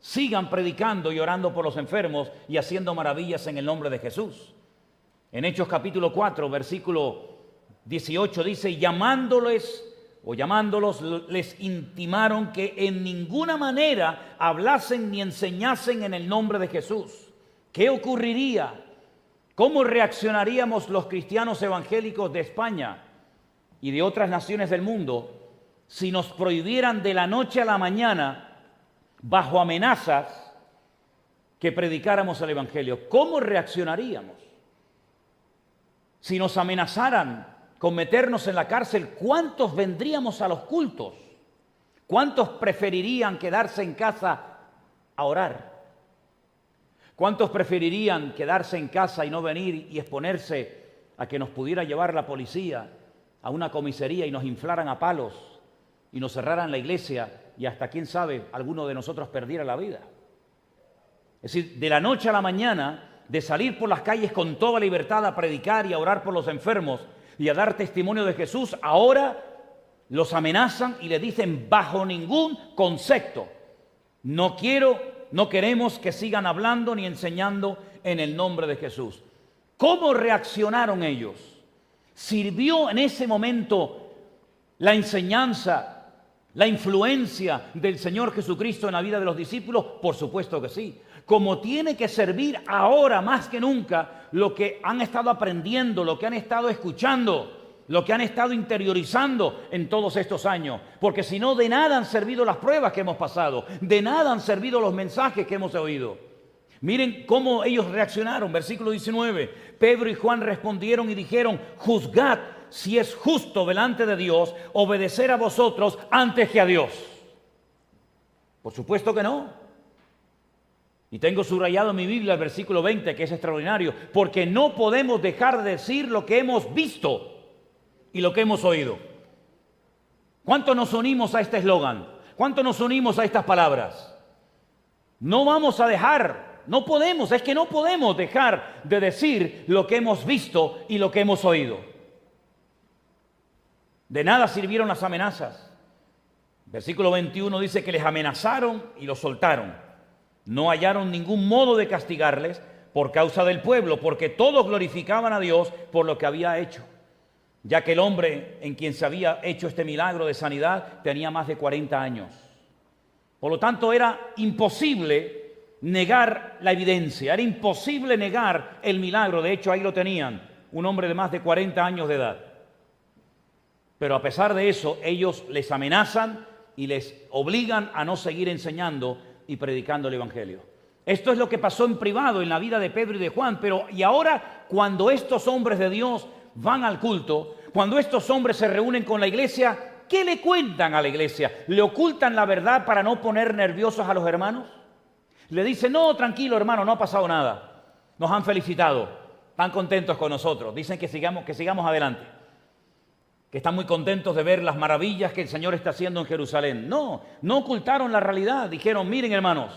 sigan predicando y orando por los enfermos y haciendo maravillas en el nombre de Jesús. En Hechos capítulo 4, versículo 18 dice, llamándoles o llamándolos, les intimaron que en ninguna manera hablasen ni enseñasen en el nombre de Jesús ¿Qué ocurriría? ¿Cómo reaccionaríamos los cristianos evangélicos de España y de otras naciones del mundo si nos prohibieran de la noche a la mañana, bajo amenazas, que predicáramos el Evangelio? ¿Cómo reaccionaríamos? Si nos amenazaran con meternos en la cárcel, ¿cuántos vendríamos a los cultos? ¿Cuántos preferirían quedarse en casa a orar? ¿Cuántos preferirían quedarse en casa y no venir y exponerse a que nos pudiera llevar la policía a una comisaría y nos inflaran a palos y nos cerraran la iglesia y hasta quién sabe, alguno de nosotros perdiera la vida? Es decir, de la noche a la mañana, de salir por las calles con toda libertad a predicar y a orar por los enfermos y a dar testimonio de Jesús, ahora los amenazan y le dicen bajo ningún concepto, no quiero no queremos que sigan hablando ni enseñando en el nombre de Jesús. ¿Cómo reaccionaron ellos? ¿Sirvió en ese momento la enseñanza, la influencia del Señor Jesucristo en la vida de los discípulos? Por supuesto que sí. como tiene que servir ahora más que nunca lo que han estado aprendiendo, lo que han estado escuchando, lo que han estado interiorizando en todos estos años. Porque si no, de nada han servido las pruebas que hemos pasado, de nada han servido los mensajes que hemos oído. Miren cómo ellos reaccionaron. Versículo 19. Pedro y Juan respondieron y dijeron, juzgad si es justo delante de Dios obedecer a vosotros antes que a Dios. Por supuesto que no. Y tengo subrayado en mi Biblia el versículo 20, que es extraordinario, porque no podemos dejar de decir lo que hemos visto y lo que hemos oído. ¿Cuánto nos unimos a este eslogan? ¿Cuánto nos unimos a estas palabras? No vamos a dejar, no podemos, es que no podemos dejar de decir lo que hemos visto y lo que hemos oído. De nada sirvieron las amenazas. Versículo 21 dice que les amenazaron y los soltaron. No hallaron ningún modo de castigarles por causa del pueblo, porque todos glorificaban a Dios por lo que había hecho, ya que el hombre en quien se había hecho este milagro de sanidad tenía más de 40 años. Por lo tanto, era imposible negar la evidencia, era imposible negar el milagro. De hecho, ahí lo tenían, un hombre de más de 40 años de edad. Pero a pesar de eso, ellos les amenazan y les obligan a no seguir enseñando y predicando el Evangelio. Esto es lo que pasó en privado en la vida de Pedro y de Juan, pero y ahora cuando estos hombres de Dios van al culto, cuando estos hombres se reúnen con la iglesia, ¿qué le cuentan a la iglesia? ¿Le ocultan la verdad para no poner nerviosos a los hermanos? Le dicen, no, tranquilo hermano, no ha pasado nada. Nos han felicitado, están contentos con nosotros, dicen que sigamos, que sigamos adelante que están muy contentos de ver las maravillas que el Señor está haciendo en Jerusalén. No, no ocultaron la realidad. Dijeron, miren hermanos,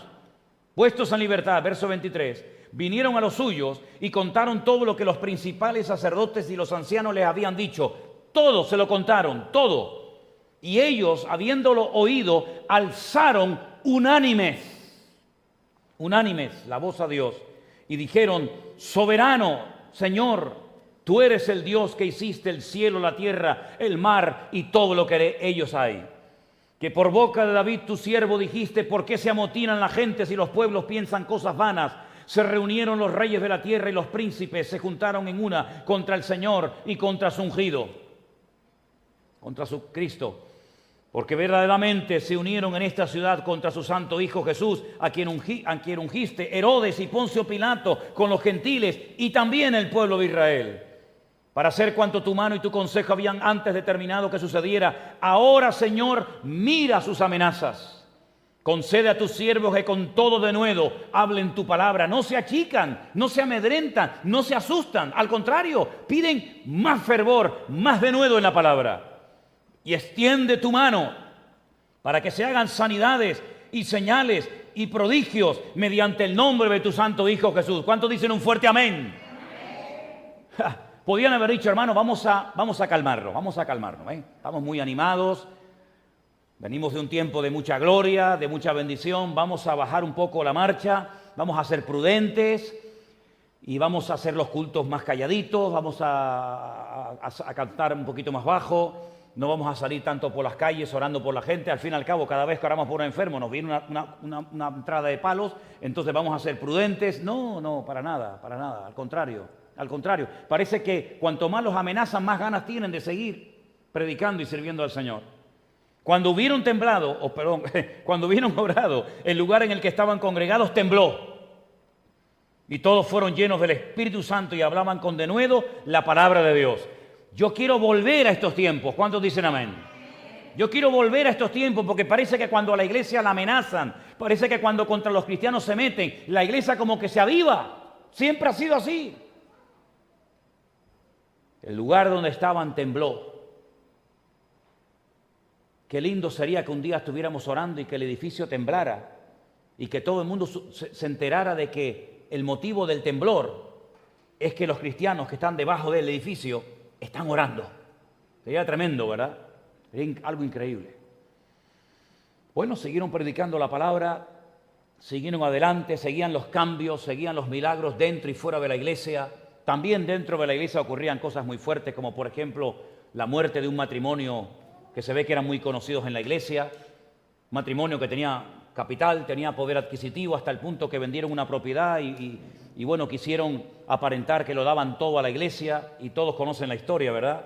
puestos en libertad, verso 23, vinieron a los suyos y contaron todo lo que los principales sacerdotes y los ancianos les habían dicho. Todo se lo contaron, todo. Y ellos, habiéndolo oído, alzaron unánimes, unánimes la voz a Dios y dijeron, soberano, Señor, Tú eres el Dios que hiciste el cielo, la tierra, el mar y todo lo que ellos hay. Que por boca de David tu siervo dijiste, ¿por qué se amotinan las gentes y los pueblos piensan cosas vanas? Se reunieron los reyes de la tierra y los príncipes se juntaron en una contra el Señor y contra su ungido, contra su Cristo. Porque verdaderamente se unieron en esta ciudad contra su santo Hijo Jesús, a quien, a quien ungiste Herodes y Poncio Pilato con los gentiles y también el pueblo de Israel para hacer cuanto tu mano y tu consejo habían antes determinado que sucediera. Ahora, Señor, mira sus amenazas. Concede a tus siervos que con todo denuedo hablen tu palabra. No se achican, no se amedrentan, no se asustan. Al contrario, piden más fervor, más denuedo en la palabra. Y extiende tu mano para que se hagan sanidades y señales y prodigios mediante el nombre de tu santo Hijo Jesús. ¿Cuántos dicen un fuerte amén? amén. Podían haber dicho, hermano, vamos a, vamos a vamos a calmarnos. ¿eh? Estamos muy animados, venimos de un tiempo de mucha gloria, de mucha bendición, vamos a bajar un poco la marcha, vamos a ser prudentes y vamos a hacer los cultos más calladitos, vamos a, cantar un poquito más bajo, no vamos a salir tanto por las calles orando por la gente. Al fin y al cabo, cada vez que oramos por un enfermo nos viene una, entrada de palos, entonces vamos a ser prudentes. No, no, para nada, para nada, al contrario. Al contrario, parece que cuanto más los amenazan, más ganas tienen de seguir predicando y sirviendo al Señor. Cuando hubieron temblado, o perdón, cuando hubieron obrado, el lugar en el que estaban congregados tembló. Y todos fueron llenos del Espíritu Santo y hablaban con denuedo la palabra de Dios. Yo quiero volver a estos tiempos. ¿Cuántos dicen amén? Yo quiero volver a estos tiempos porque parece que cuando a la iglesia la amenazan, parece que cuando contra los cristianos se meten, la iglesia como que se aviva. Siempre ha sido así. El lugar donde estaban tembló. Qué lindo sería que un día estuviéramos orando y que el edificio temblara y que todo el mundo se enterara de que el motivo del temblor es que los cristianos que están debajo del edificio están orando. Sería tremendo, ¿verdad? Sería algo increíble. Bueno, siguieron predicando la palabra, siguieron adelante, seguían los cambios, seguían los milagros dentro y fuera de la iglesia. También dentro de la iglesia ocurrían cosas muy fuertes, como por ejemplo la muerte de un matrimonio que se ve que eran muy conocidos en la iglesia, matrimonio que tenía capital, tenía poder adquisitivo hasta el punto que vendieron una propiedad y, bueno, quisieron aparentar que lo daban todo a la iglesia y todos conocen la historia, ¿verdad?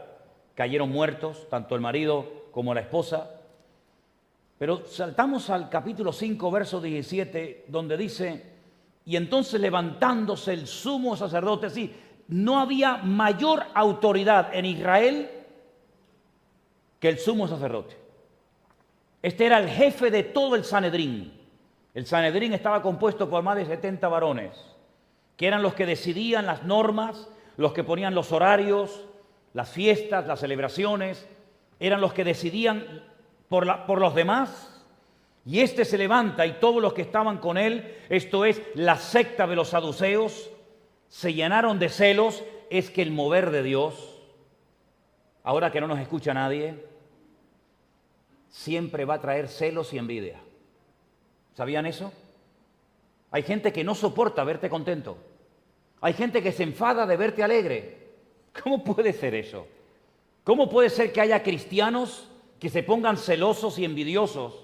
Cayeron muertos, tanto el marido como la esposa. Pero saltamos al capítulo 5, verso 17, donde dice, y entonces levantándose el sumo sacerdote, sí, no había mayor autoridad en Israel que el sumo sacerdote. Este era el jefe de todo el Sanedrín. El Sanedrín estaba compuesto por más de 70 varones, que eran los que decidían las normas, los que ponían los horarios, las fiestas, las celebraciones, eran los que decidían por, por los demás. Y este se levanta y todos los que estaban con él, esto es la secta de los saduceos, se llenaron de celos, es que el mover de Dios, ahora que no nos escucha nadie, siempre va a traer celos y envidia. ¿Sabían eso? Hay gente que no soporta verte contento. Hay gente que se enfada de verte alegre. ¿Cómo puede ser eso? ¿Cómo puede ser que haya cristianos que se pongan celosos y envidiosos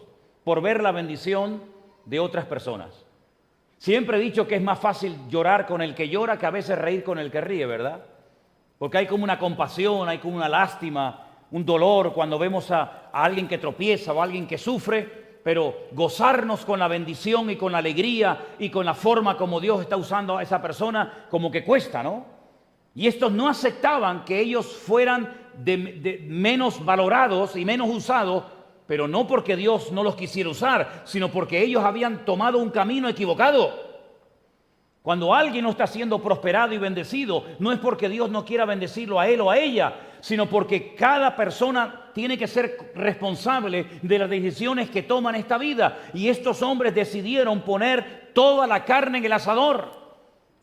por ver la bendición de otras personas? Siempre he dicho que es más fácil llorar con el que llora que a veces reír con el que ríe, ¿verdad? Porque hay como una compasión, hay como una lástima, un dolor cuando vemos a, alguien que tropieza o a alguien que sufre, pero gozarnos con la bendición y con la alegría y con la forma como Dios está usando a esa persona, como que cuesta, ¿no? Y estos no aceptaban que ellos fueran menos valorados y menos usados pero no porque Dios no los quisiera usar, sino porque ellos habían tomado un camino equivocado. Cuando alguien no está siendo prosperado y bendecido, no es porque Dios no quiera bendecirlo a él o a ella, sino porque cada persona tiene que ser responsable de las decisiones que toma en esta vida. Y estos hombres decidieron poner toda la carne en el asador,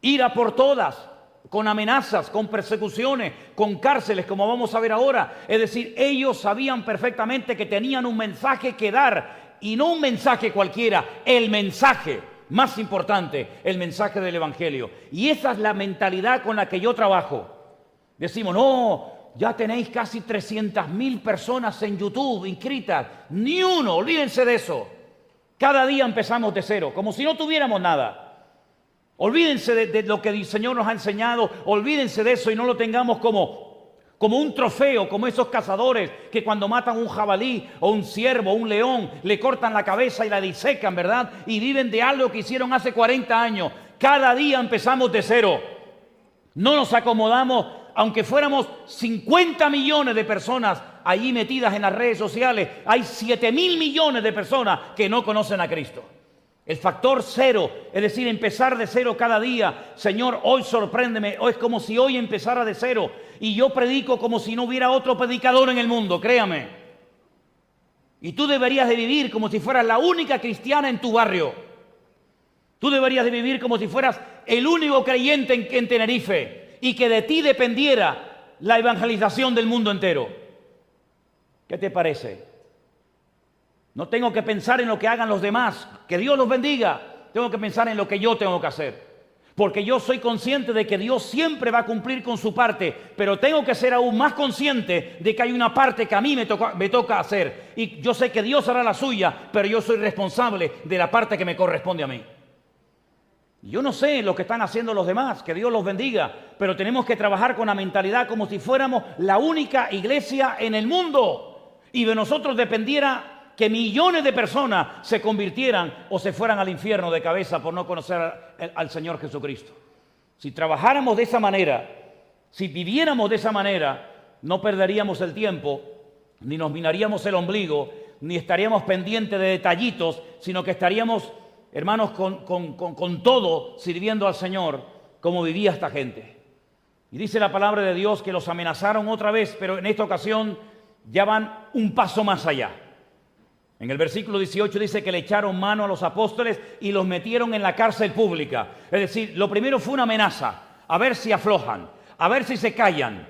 ir a por todas, con amenazas, con persecuciones, con cárceles, como vamos a ver ahora. Es decir, ellos sabían perfectamente que tenían un mensaje que dar y no un mensaje cualquiera, el mensaje más importante, el mensaje del Evangelio. Y esa es la mentalidad con la que yo trabajo. Decimos, no, ya tenéis casi 300 mil personas en YouTube inscritas, ni uno, olvídense de eso. Cada día empezamos de cero, como si no tuviéramos nada. Olvídense de, lo que el Señor nos ha enseñado, olvídense de eso y no lo tengamos como, como un trofeo, como esos cazadores que cuando matan un jabalí o un ciervo o un león, le cortan la cabeza y la disecan, ¿verdad? Y viven de algo que hicieron hace 40 años. Cada día empezamos de cero. No nos acomodamos, aunque fuéramos 50 millones de personas allí metidas en las redes sociales, hay 7 mil millones de personas que no conocen a Cristo. El factor cero, es decir, empezar de cero cada día. Señor, hoy sorpréndeme. O es como si hoy empezara de cero. Y yo predico como si no hubiera otro predicador en el mundo, créame. Y tú deberías de vivir como si fueras la única cristiana en tu barrio. Tú deberías de vivir como si fueras el único creyente en, en Tenerife y que de ti dependiera la evangelización del mundo entero. ¿Qué te parece? No tengo que pensar en lo que hagan los demás. Que Dios los bendiga. Tengo que pensar en lo que yo tengo que hacer. Porque yo soy consciente de que Dios siempre va a cumplir con su parte, pero tengo que ser aún más consciente de que hay una parte que a mí me toca, me toca hacer. Y yo sé que Dios hará la suya, pero yo soy responsable de la parte que me corresponde a mí. Yo no sé lo que están haciendo los demás, que Dios los bendiga, pero tenemos que trabajar con la mentalidad como si fuéramos la única iglesia en el mundo y de nosotros dependiera que millones de personas se convirtieran o se fueran al infierno de cabeza por no conocer al Señor Jesucristo. Si trabajáramos de esa manera, si viviéramos de esa manera, no perderíamos el tiempo, ni nos minaríamos el ombligo, ni estaríamos pendientes de detallitos, sino que estaríamos, hermanos, con, con todo sirviendo al Señor como vivía esta gente. Y dice la palabra de Dios que los amenazaron otra vez, pero en esta ocasión ya van un paso más allá. En el versículo 18 dice que le echaron mano a los apóstoles y los metieron en la cárcel pública. Es decir, lo primero fue una amenaza, a ver si aflojan, a ver si se callan,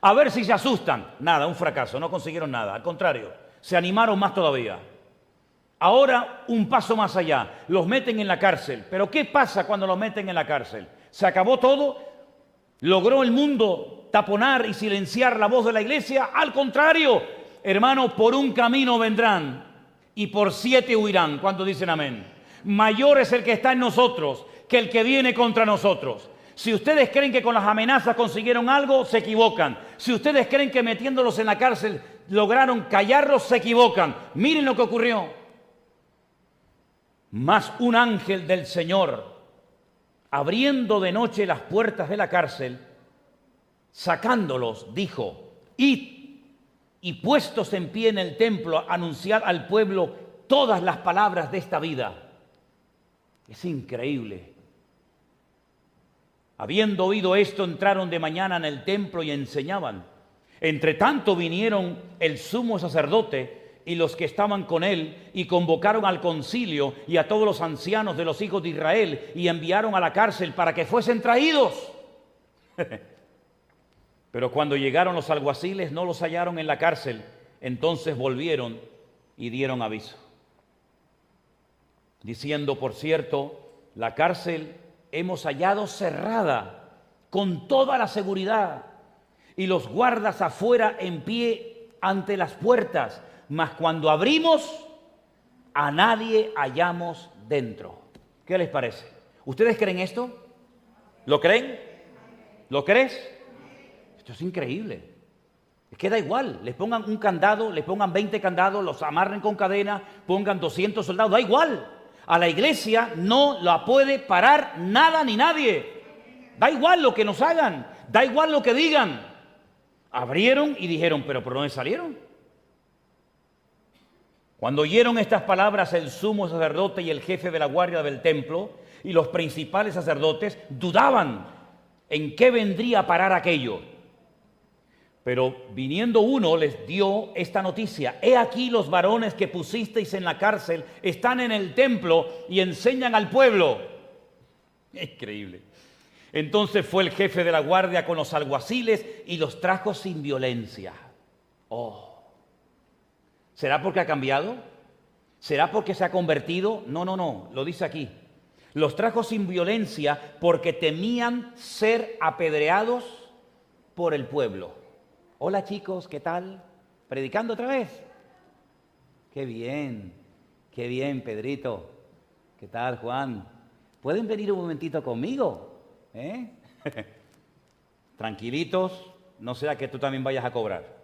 a ver si se asustan. Nada, un fracaso, no consiguieron nada. Al contrario, se animaron más todavía. Ahora un paso más allá, los meten en la cárcel. Pero ¿qué pasa cuando los meten en la cárcel? ¿Se acabó todo? ¿Logró el mundo taponar y silenciar la voz de la iglesia? Al contrario, hermano, por un camino vendrán y por siete huirán. ¿Cuántos dicen amén? Mayor es el que está en nosotros que el que viene contra nosotros. Si ustedes creen que con las amenazas consiguieron algo, se equivocan. Si ustedes creen que metiéndolos en la cárcel lograron callarlos, se equivocan. Miren lo que ocurrió. Más un ángel del Señor, abriendo de noche las puertas de la cárcel, sacándolos, dijo, id y puestos en pie en el templo, anunciad al pueblo todas las palabras de esta vida. Es increíble. Habiendo oído esto, entraron de mañana en el templo y enseñaban. Entre tanto vinieron el sumo sacerdote y los que estaban con él y convocaron al concilio y a todos los ancianos de los hijos de Israel y enviaron a la cárcel para que fuesen traídos. Pero cuando llegaron los alguaciles no los hallaron en la cárcel, entonces volvieron y dieron aviso. Diciendo, por cierto, la cárcel hemos hallado cerrada con toda la seguridad y los guardas afuera en pie ante las puertas, mas cuando abrimos a nadie hallamos dentro. ¿Qué les parece? ¿Ustedes creen esto? ¿Lo creen? ¿Lo crees? Esto es increíble. Es que da igual, les pongan un candado, les pongan 20 candados, los amarren con cadena, pongan 200 soldados, da igual. A la iglesia no la puede parar nada ni nadie. Da igual lo que nos hagan, da igual lo que digan. Abrieron y dijeron, pero ¿por dónde salieron? Cuando oyeron estas palabras el sumo sacerdote y el jefe de la guardia del templo y los principales sacerdotes dudaban en qué vendría a parar aquello. Pero viniendo uno les dio esta noticia. He aquí los varones que pusisteis en la cárcel están en el templo y enseñan al pueblo. Increíble. Entonces fue el jefe de la guardia con los alguaciles y los trajo sin violencia. Oh. ¿Será porque ha cambiado? ¿Será porque se ha convertido? No, no, no, lo dice aquí. Los trajo sin violencia porque temían ser apedreados por el pueblo. Hola chicos, ¿qué tal? ¿Predicando otra vez? Qué bien, qué bien, Pedrito. ¿Qué tal, Juan? ¿Pueden venir un momentito conmigo? ¿Eh? Tranquilitos, no sea que tú también vayas a cobrar.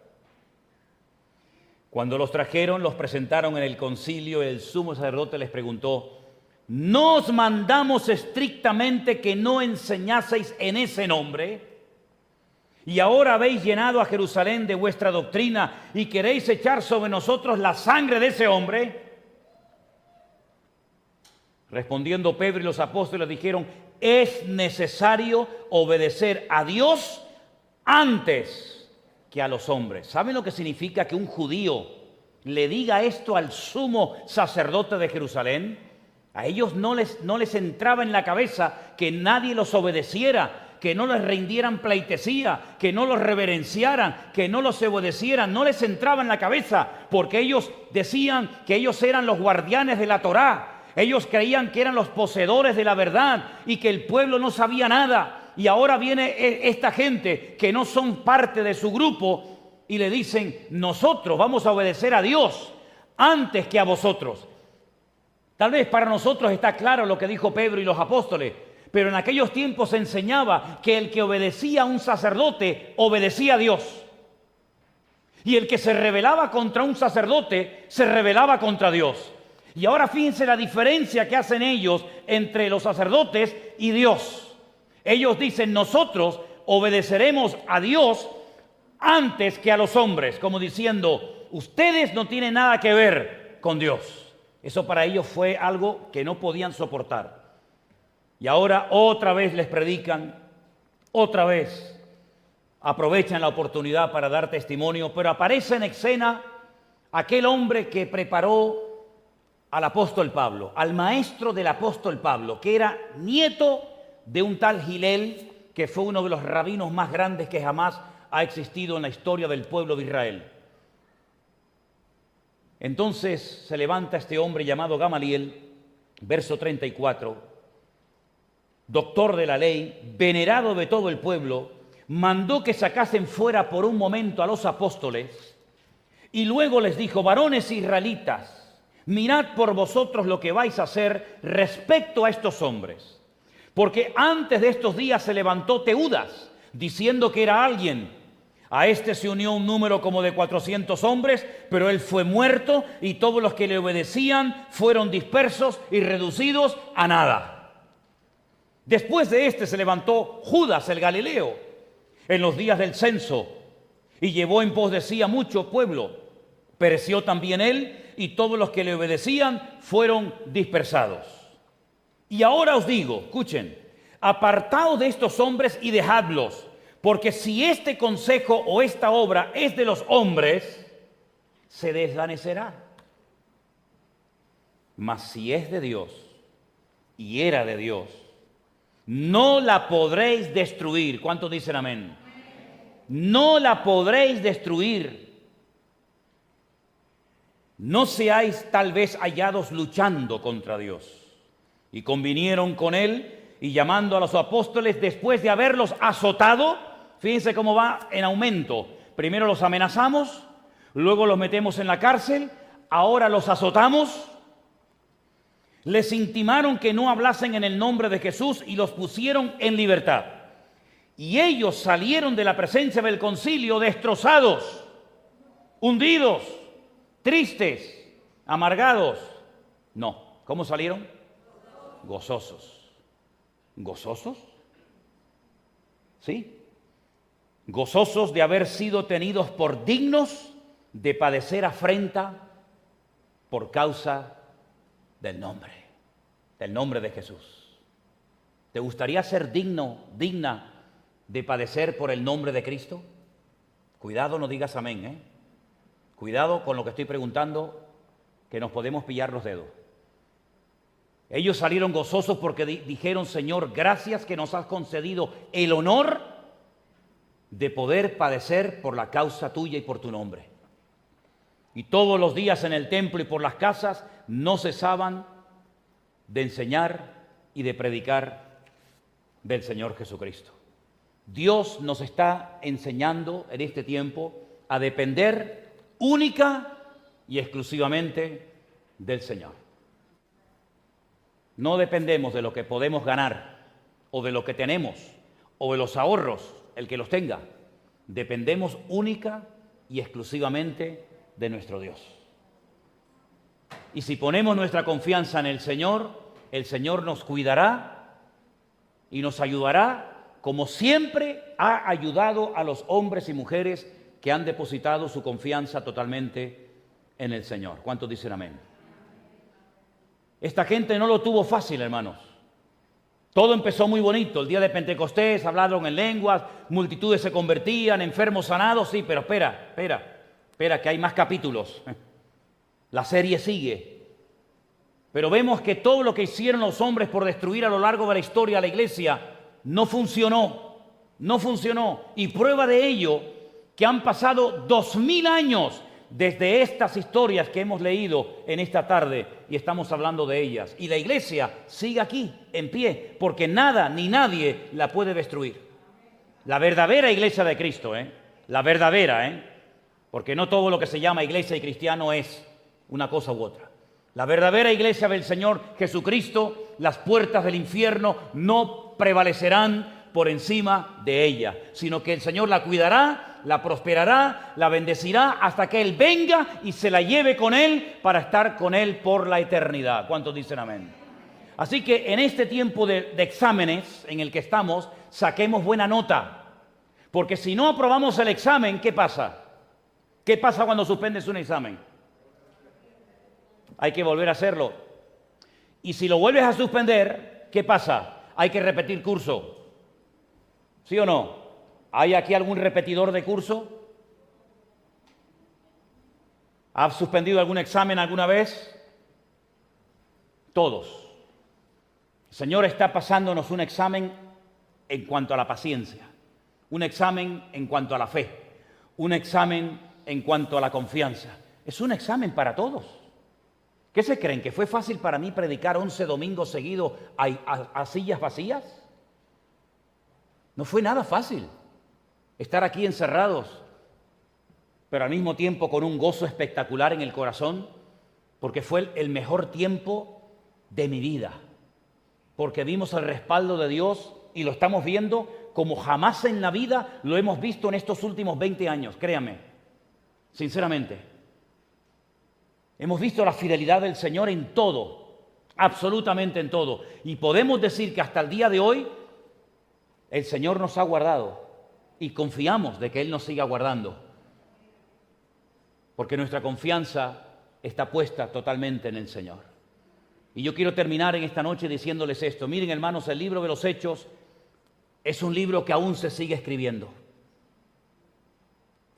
Cuando los trajeron, los presentaron en el concilio, el sumo sacerdote les preguntó, ¿nos mandamos estrictamente que no enseñaseis en ese nombre? Y ahora habéis llenado a Jerusalén de vuestra doctrina y queréis echar sobre nosotros la sangre de ese hombre. Respondiendo Pedro y los apóstoles dijeron, es necesario obedecer a Dios antes que a los hombres. ¿Saben lo que significa que un judío le diga esto al sumo sacerdote de Jerusalén? A ellos no les, no les entraba en la cabeza que nadie los obedeciera, que no les rindieran pleitesía, que no los reverenciaran, que no los obedecieran, no les entraba en la cabeza, porque ellos decían que ellos eran los guardianes de la Torá, ellos creían que eran los poseedores de la verdad y que el pueblo no sabía nada. Y ahora viene e, esta gente que no son parte de su grupo y le dicen, nosotros vamos a obedecer a Dios antes que a vosotros. Tal vez para nosotros está claro lo que dijo Pedro y los apóstoles, pero en aquellos tiempos se enseñaba que el que obedecía a un sacerdote obedecía a Dios. Y el que se rebelaba contra un sacerdote se rebelaba contra Dios. Y ahora fíjense la diferencia que hacen ellos entre los sacerdotes y Dios. Ellos dicen, nosotros obedeceremos a Dios antes que a los hombres, como diciendo, ustedes no tienen nada que ver con Dios. Eso para ellos fue algo que no podían soportar. Y ahora otra vez les predican, otra vez aprovechan la oportunidad para dar testimonio, pero aparece en escena aquel hombre que preparó al apóstol Pablo, al maestro del apóstol Pablo, que era nieto de un tal Gilel, que fue uno de los rabinos más grandes que jamás ha existido en la historia del pueblo de Israel. Entonces se levanta este hombre llamado Gamaliel, verso 34, doctor de la ley, venerado de todo el pueblo, mandó que sacasen fuera por un momento a los apóstoles y luego les dijo, varones israelitas, Mirad por vosotros lo que vais a hacer respecto a estos hombres. Porque antes de estos días se levantó Teudas, diciendo que era alguien. A este se unió un número como de 400 hombres, pero él fue muerto y todos los que le obedecían fueron dispersos y reducidos a nada. Después de este se levantó Judas el Galileo en los días del censo y llevó en pos de sí a mucho pueblo. Pereció también él y todos los que le obedecían fueron dispersados. Y ahora os digo, escuchen, apartaos de estos hombres y dejadlos, porque si este consejo o esta obra es de los hombres, se desvanecerá. Mas si es de Dios y era de Dios, no la podréis destruir. ¿Cuántos dicen amén? No la podréis destruir no seáis tal vez hallados luchando contra Dios. Y convinieron con él y llamando a los apóstoles después de haberlos azotado, fíjense cómo va en aumento. Primero los amenazamos, luego los metemos en la cárcel, ahora los azotamos. Les intimaron que no hablasen en el nombre de Jesús y los pusieron en libertad. Y ellos salieron de la presencia del concilio destrozados, hundidos tristes, amargados. No, ¿cómo salieron? Gozosos. ¿Gozosos? ¿Sí? Gozosos de haber sido tenidos por dignos de padecer afrenta por causa del nombre, del nombre de Jesús. ¿Te gustaría ser digno, digna de padecer por el nombre de Cristo? Cuidado, no digas amén, ¿eh? Cuidado con lo que estoy preguntando, que nos podemos pillar los dedos. Ellos salieron gozosos porque dijeron, Señor, gracias que nos has concedido el honor de poder padecer por la causa tuya y por tu nombre. Y todos los días en el templo y por las casas no cesaban de enseñar y de predicar del Señor Jesucristo. Dios nos está enseñando en este tiempo a depender única y exclusivamente del Señor. No dependemos de lo que podemos ganar o de lo que tenemos o de los ahorros, el que los tenga. Dependemos única y exclusivamente de nuestro Dios. Y si ponemos nuestra confianza en el Señor, el Señor nos cuidará y nos ayudará como siempre ha ayudado a los hombres y mujeres que han depositado su confianza totalmente en el Señor. ¿Cuántos dicen amén? Esta gente no lo tuvo fácil, hermanos. Todo empezó muy bonito. El día de Pentecostés hablaron en lenguas, multitudes se convertían, enfermos sanados. Sí, pero espera, espera, espera, que hay más capítulos. La serie sigue. Pero vemos que todo lo que hicieron los hombres por destruir a lo largo de la historia a la iglesia no funcionó. No funcionó. Y prueba de ello que han pasado dos mil años desde estas historias que hemos leído en esta tarde y estamos hablando de ellas. Y la iglesia sigue aquí, en pie, porque nada ni nadie la puede destruir. La verdadera iglesia de Cristo, ¿eh? La verdadera, ¿eh? Porque no todo lo que se llama iglesia y cristiano es una cosa u otra. La verdadera iglesia del Señor Jesucristo, las puertas del infierno no prevalecerán por encima de ella, sino que el Señor la cuidará la prosperará, la bendecirá hasta que Él venga y se la lleve con Él para estar con Él por la eternidad. ¿Cuántos dicen amén? Así que en este tiempo de, exámenes en el que estamos, saquemos buena nota. Porque si no aprobamos el examen, ¿qué pasa? ¿Qué pasa cuando suspendes un examen? Hay que volver a hacerlo. Y si lo vuelves a suspender, ¿qué pasa? Hay que repetir curso. ¿Sí o no? ¿Hay aquí algún repetidor de curso? ¿Ha suspendido algún examen alguna vez? Todos. El Señor está pasándonos un examen en cuanto a la paciencia, un examen en cuanto a la fe, un examen en cuanto a la confianza. Es un examen para todos. ¿Qué se creen? ¿Que fue fácil para mí predicar 11 domingos seguidos a, a sillas vacías? No fue nada fácil estar aquí encerrados, pero al mismo tiempo con un gozo espectacular en el corazón, porque fue el mejor tiempo de mi vida, porque vimos el respaldo de Dios y lo estamos viendo como jamás en la vida lo hemos visto en estos últimos 20 años, créanme, sinceramente. Hemos visto la fidelidad del Señor en todo, absolutamente en todo. Y podemos decir que hasta el día de hoy el Señor nos ha guardado y confiamos de que Él nos siga guardando. Porque nuestra confianza está puesta totalmente en el Señor. Y yo quiero terminar en esta noche diciéndoles esto. Miren, hermanos, el libro de los Hechos es un libro que aún se sigue escribiendo.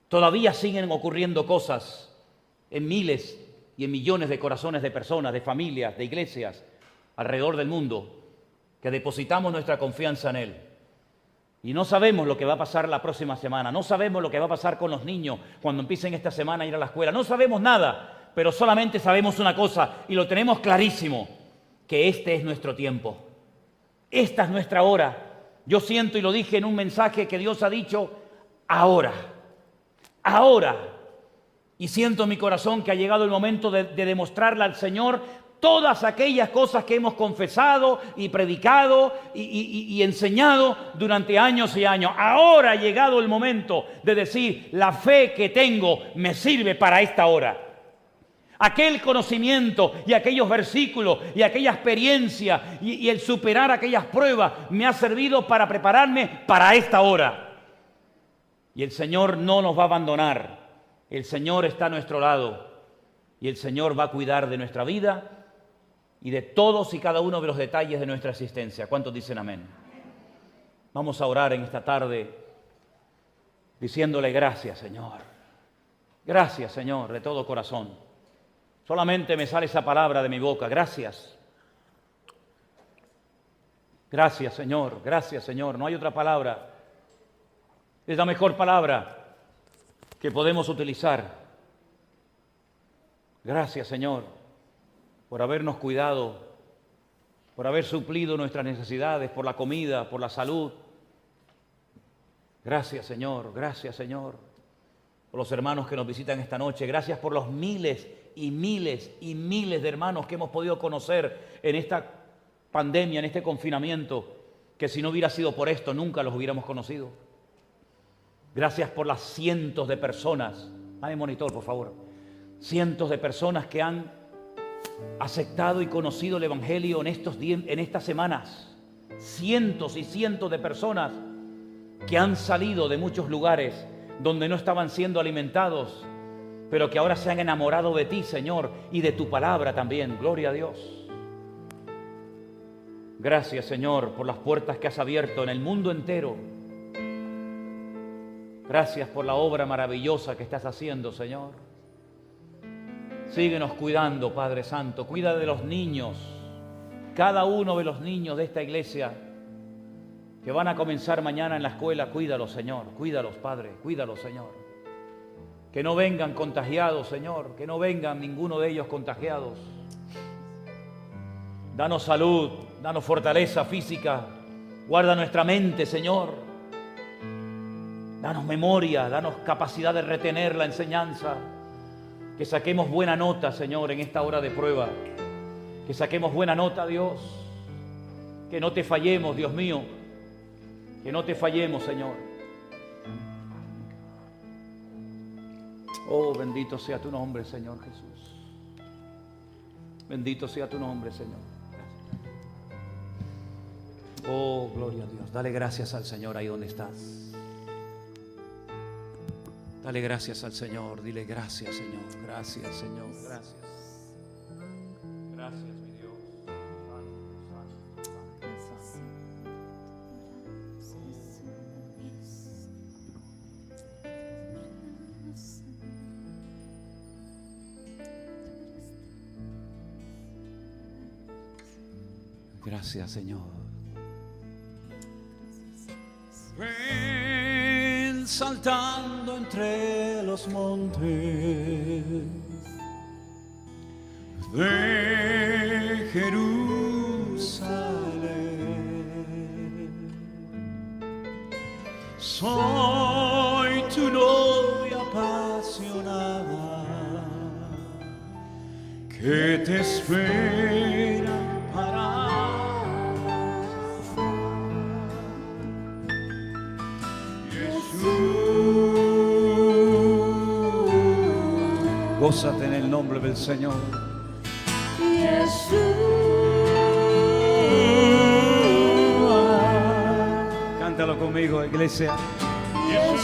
Todavía siguen ocurriendo cosas en miles y en millones de corazones de personas, de familias, de iglesias alrededor del mundo, que depositamos nuestra confianza en Él. Y no sabemos lo que va a pasar la próxima semana, no sabemos lo que va a pasar con los niños cuando empiecen esta semana a ir a la escuela, no sabemos nada, pero solamente sabemos una cosa y lo tenemos clarísimo, que este es nuestro tiempo, esta es nuestra hora, yo siento y lo dije en un mensaje que Dios ha dicho, ahora, ahora. Y siento en mi corazón que ha llegado el momento de, demostrarle al Señor todas aquellas cosas que hemos confesado y predicado y, enseñado durante años y años. Ahora ha llegado el momento de decir, la fe que tengo me sirve para esta hora. Aquel conocimiento y aquellos versículos y aquella experiencia y, el superar aquellas pruebas me ha servido para prepararme para esta hora. Y el Señor no nos va a abandonar. El Señor está a nuestro lado. Y el Señor va a cuidar de nuestra vida y de todos y cada uno de los detalles de nuestra existencia. ¿Cuántos dicen amén? Vamos a orar en esta tarde diciéndole gracias, Señor. Gracias, Señor, de todo corazón. Solamente me sale esa palabra de mi boca. Gracias. Gracias, Señor. Gracias, Señor. No hay otra palabra. Es la mejor palabra que podemos utilizar. Gracias, Señor, por habernos cuidado, por haber suplido nuestras necesidades, por la comida, por la salud. Gracias, Señor. Gracias, Señor. Por los hermanos que nos visitan esta noche. Gracias por los miles y miles y miles de hermanos que hemos podido conocer en esta pandemia, en este confinamiento, que si no hubiera sido por esto nunca los hubiéramos conocido. Gracias por las cientos de personas, dame monitor por favor, cientos de personas que han aceptado y conocido el Evangelio en, estos en estas semanas. Cientos y cientos de personas que han salido de muchos lugares donde no estaban siendo alimentados pero que ahora se han enamorado de ti, Señor, y de tu palabra también. Gloria a Dios. Gracias, Señor, por las puertas que has abierto en el mundo entero. Gracias por la obra maravillosa que estás haciendo, Señor. Síguenos cuidando, Padre Santo. Cuida de los niños, cada uno de los niños de esta iglesia que van a comenzar mañana en la escuela. Cuídalos, Señor. Cuídalos, Padre. Cuídalos, Señor. Que no vengan contagiados, Señor, que no vengan ninguno de ellos contagiados. Danos salud, danos fortaleza física, guarda nuestra mente, Señor. Danos memoria, danos capacidad de retener la enseñanza. Que saquemos buena nota, Señor, en esta hora de prueba. Que saquemos buena nota, Dios. Que no te fallemos, Dios mío. Que no te fallemos, Señor. Oh, bendito sea tu nombre, Señor Jesús. Bendito sea tu nombre, Señor. Oh, gloria a Dios. Dale gracias al Señor ahí donde estás. Dale gracias al Señor. Dile gracias, Señor. Gracias, Señor. Gracias. Gracias. Gracias, Señor. Saltando entre los montes de Jerusalén. Soy tu novia apasionada que te espera el Señor. Cántalo conmigo, iglesia. Ven,